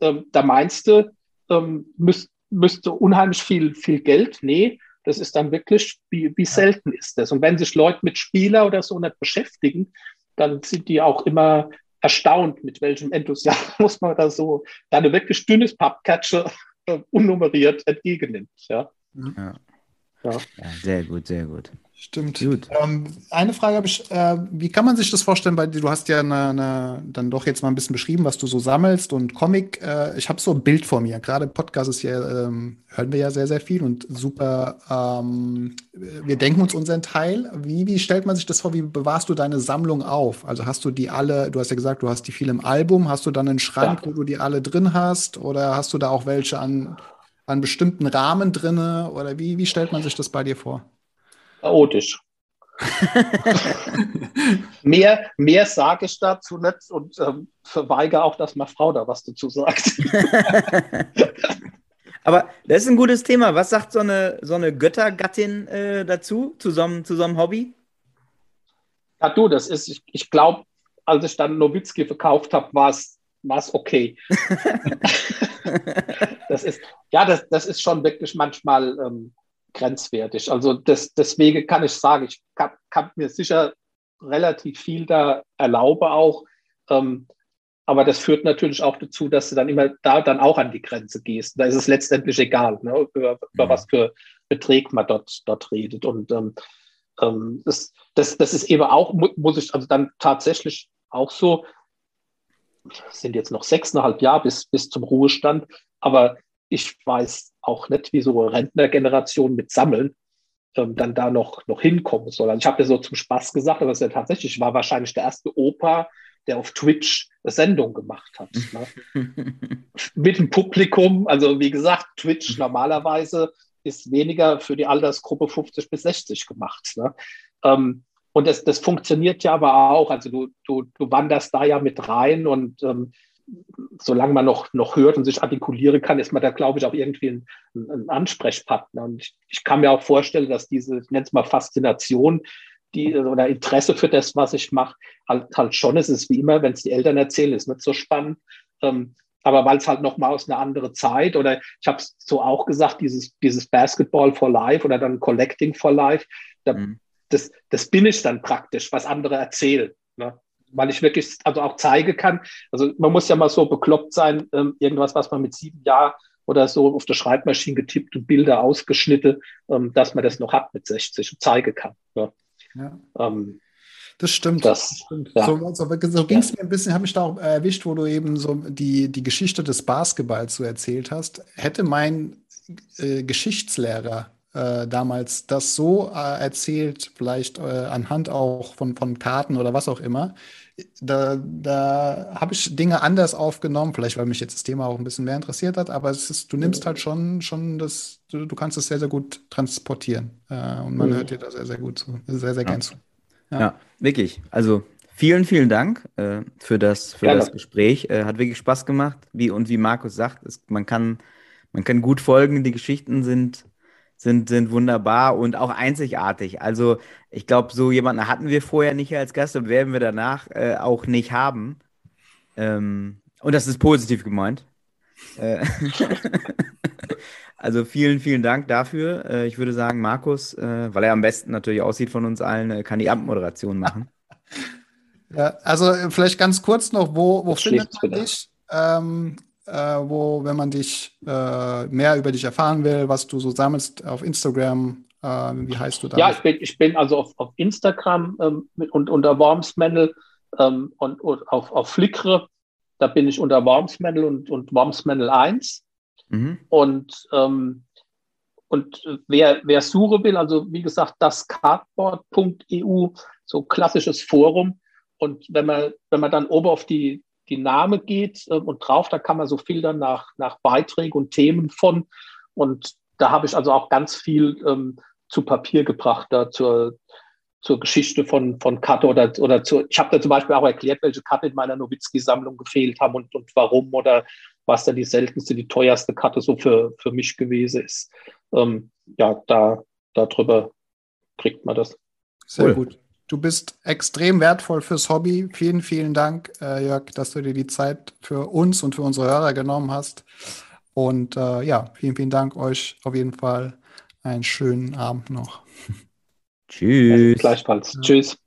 Ähm, da meinst du, ähm, müsst, müsste unheimlich viel, viel Geld. Nee, das ist dann wirklich, wie, wie selten ist das. Und wenn sich Leute mit Spieler oder so nicht beschäftigen, dann sind die auch immer erstaunt, mit welchem Enthusiasmus man da so dann wirklich dünnes Pappcatcher äh, unnummeriert entgegennimmt. Ja. ja. Ja. ja. sehr gut, sehr gut. Stimmt. Gut. Ähm, eine Frage habe ich, äh, wie kann man sich das vorstellen bei? Du hast ja eine, eine, dann doch jetzt mal ein bisschen beschrieben, was du so sammelst und Comic. Äh, ich habe so ein Bild vor mir. Gerade Podcast ist ja, ähm, hören wir ja sehr, sehr viel und super. Ähm, wir denken uns unseren Teil. Wie, wie stellt man sich das vor? Wie bewahrst du deine Sammlung auf? Also hast du die alle, du hast ja gesagt, du hast die viel im Album. Hast du dann einen Schrank, ja. wo du die alle drin hast? Oder hast du da auch welche an an bestimmten Rahmen drinne? Oder wie, wie stellt man sich das bei dir vor? Chaotisch. mehr, mehr sage ich dazu nicht und ähm, verweigere auch, dass meine Frau da was dazu sagt. Aber das ist ein gutes Thema. Was sagt so eine, so eine Göttergattin äh, dazu, zu so, einem, zu so einem Hobby? Ja, du, das ist, ich, ich glaube, als ich dann Nowitzki verkauft habe, war es okay. das ist, ja, das, das ist schon wirklich manchmal ähm, grenzwertig. Also das, deswegen kann ich sagen, ich kann, kann, mir sicher relativ viel da erlaube auch. Ähm, aber das führt natürlich auch dazu, dass du dann immer da dann auch an die Grenze gehst. Da ist es letztendlich egal, ne, über, über mhm. was für Beträge man dort, dort redet. Und ähm, ähm, das, das, das ist eben auch, muss ich also dann tatsächlich auch so, sind jetzt noch sechseinhalb Jahre bis, bis zum Ruhestand, aber ich weiß auch nicht, wie so eine Rentnergeneration mit Sammeln ähm, dann da noch, noch hinkommen soll. Also ich habe ja so zum Spaß gesagt, aber es ja tatsächlich, ich war wahrscheinlich der erste Opa, der auf Twitch eine Sendung gemacht hat. Ne? mit dem Publikum, also wie gesagt, Twitch normalerweise ist weniger für die Altersgruppe 50 bis 60 gemacht. Ne? Ähm, und das, das funktioniert ja aber auch. Also du, du, du wanderst da ja mit rein und ähm, solange man noch, noch hört und sich artikulieren kann, ist man da, glaube ich, auch irgendwie ein, ein Ansprechpartner. Und ich, ich, kann mir auch vorstellen, dass diese, ich nenne es mal Faszination, die, oder Interesse für das, was ich mache, halt, halt schon ist. Es ist wie immer, wenn es die Eltern erzählen, ist nicht so spannend. Ähm, aber weil es halt noch mal aus einer anderen Zeit oder ich habe es so auch gesagt, dieses, dieses Basketball for Life oder dann Collecting for Life, da, mhm. das, das bin ich dann praktisch, was andere erzählen. Ne? Weil ich wirklich also auch zeigen kann. Also man muss ja mal so bekloppt sein, ähm, irgendwas, was man mit sieben Jahren oder so auf der Schreibmaschine getippt und Bilder ausgeschnitten, ähm, dass man das noch hat mit 60 und zeigen kann. Ja. ja. Ähm, Das stimmt. Das, stimmt. Ja. So, so, so ging es mir ein bisschen, habe mich da auch erwischt, wo du eben so die, die Geschichte des Basketballs so erzählt hast. Hätte mein äh, Geschichtslehrer äh, damals das so äh, erzählt, vielleicht äh, anhand auch von, von Karten oder was auch immer, da, da habe ich Dinge anders aufgenommen, vielleicht weil mich jetzt das Thema auch ein bisschen mehr interessiert hat, aber es ist, du nimmst halt schon, schon das, du, du kannst es sehr, sehr gut transportieren. Äh, und man mhm. hört dir da sehr, sehr gut zu, sehr, sehr ja. gern zu. Ja. ja, wirklich. Also vielen, vielen Dank äh, für, das, für das Gespräch. Äh, hat wirklich Spaß gemacht. Wie, und wie Markus sagt, es, man, kann, man kann gut folgen. Die Geschichten sind, sind, sind wunderbar und auch einzigartig. Also ich glaube, so jemanden hatten wir vorher nicht als Gast und werden wir danach äh, auch nicht haben. Ähm, und das ist positiv gemeint. Äh, Also vielen, vielen Dank dafür. Äh, ich würde sagen, Markus, äh, weil er am besten natürlich aussieht von uns allen, kann die Abmoderation machen. Ja, also vielleicht ganz kurz noch, wo, wo findet man dich? Ähm, äh, wo, wenn man dich äh, mehr über dich erfahren will, was du so sammelst auf Instagram, äh, wie heißt du da? Ja, ich bin, ich bin also auf, auf Instagram ähm, mit, und unter Wormsmendel ähm, und, und, auf, auf Flickr, da bin ich unter Wormsmendel und, und Wormsmendel 1. Mhm. Und, ähm, und wer, wer suchen will, also wie gesagt, das cardboard.eu, so klassisches Forum. Und wenn man, wenn man dann oben auf die, die Name geht äh, und drauf, da kann man so filtern nach, nach Beiträgen und Themen von. Und da habe ich also auch ganz viel ähm, zu Papier gebracht, da zur, zur Geschichte von, von Karte oder, oder zu, ich habe da zum Beispiel auch erklärt, welche Karte in meiner Nowitzki-Sammlung gefehlt haben und, und warum oder was da die seltenste, die teuerste Karte so für, für mich gewesen ist. Ähm, ja, da darüber kriegt man das. Sehr cool. gut. Du bist extrem wertvoll fürs Hobby. Vielen, vielen Dank, äh, Jörg, dass du dir die Zeit für uns und für unsere Hörer genommen hast. Und äh, ja, vielen, vielen Dank euch auf jeden Fall. Einen schönen Abend noch. Tschüss. Gleichfalls. Ja. Tschüss.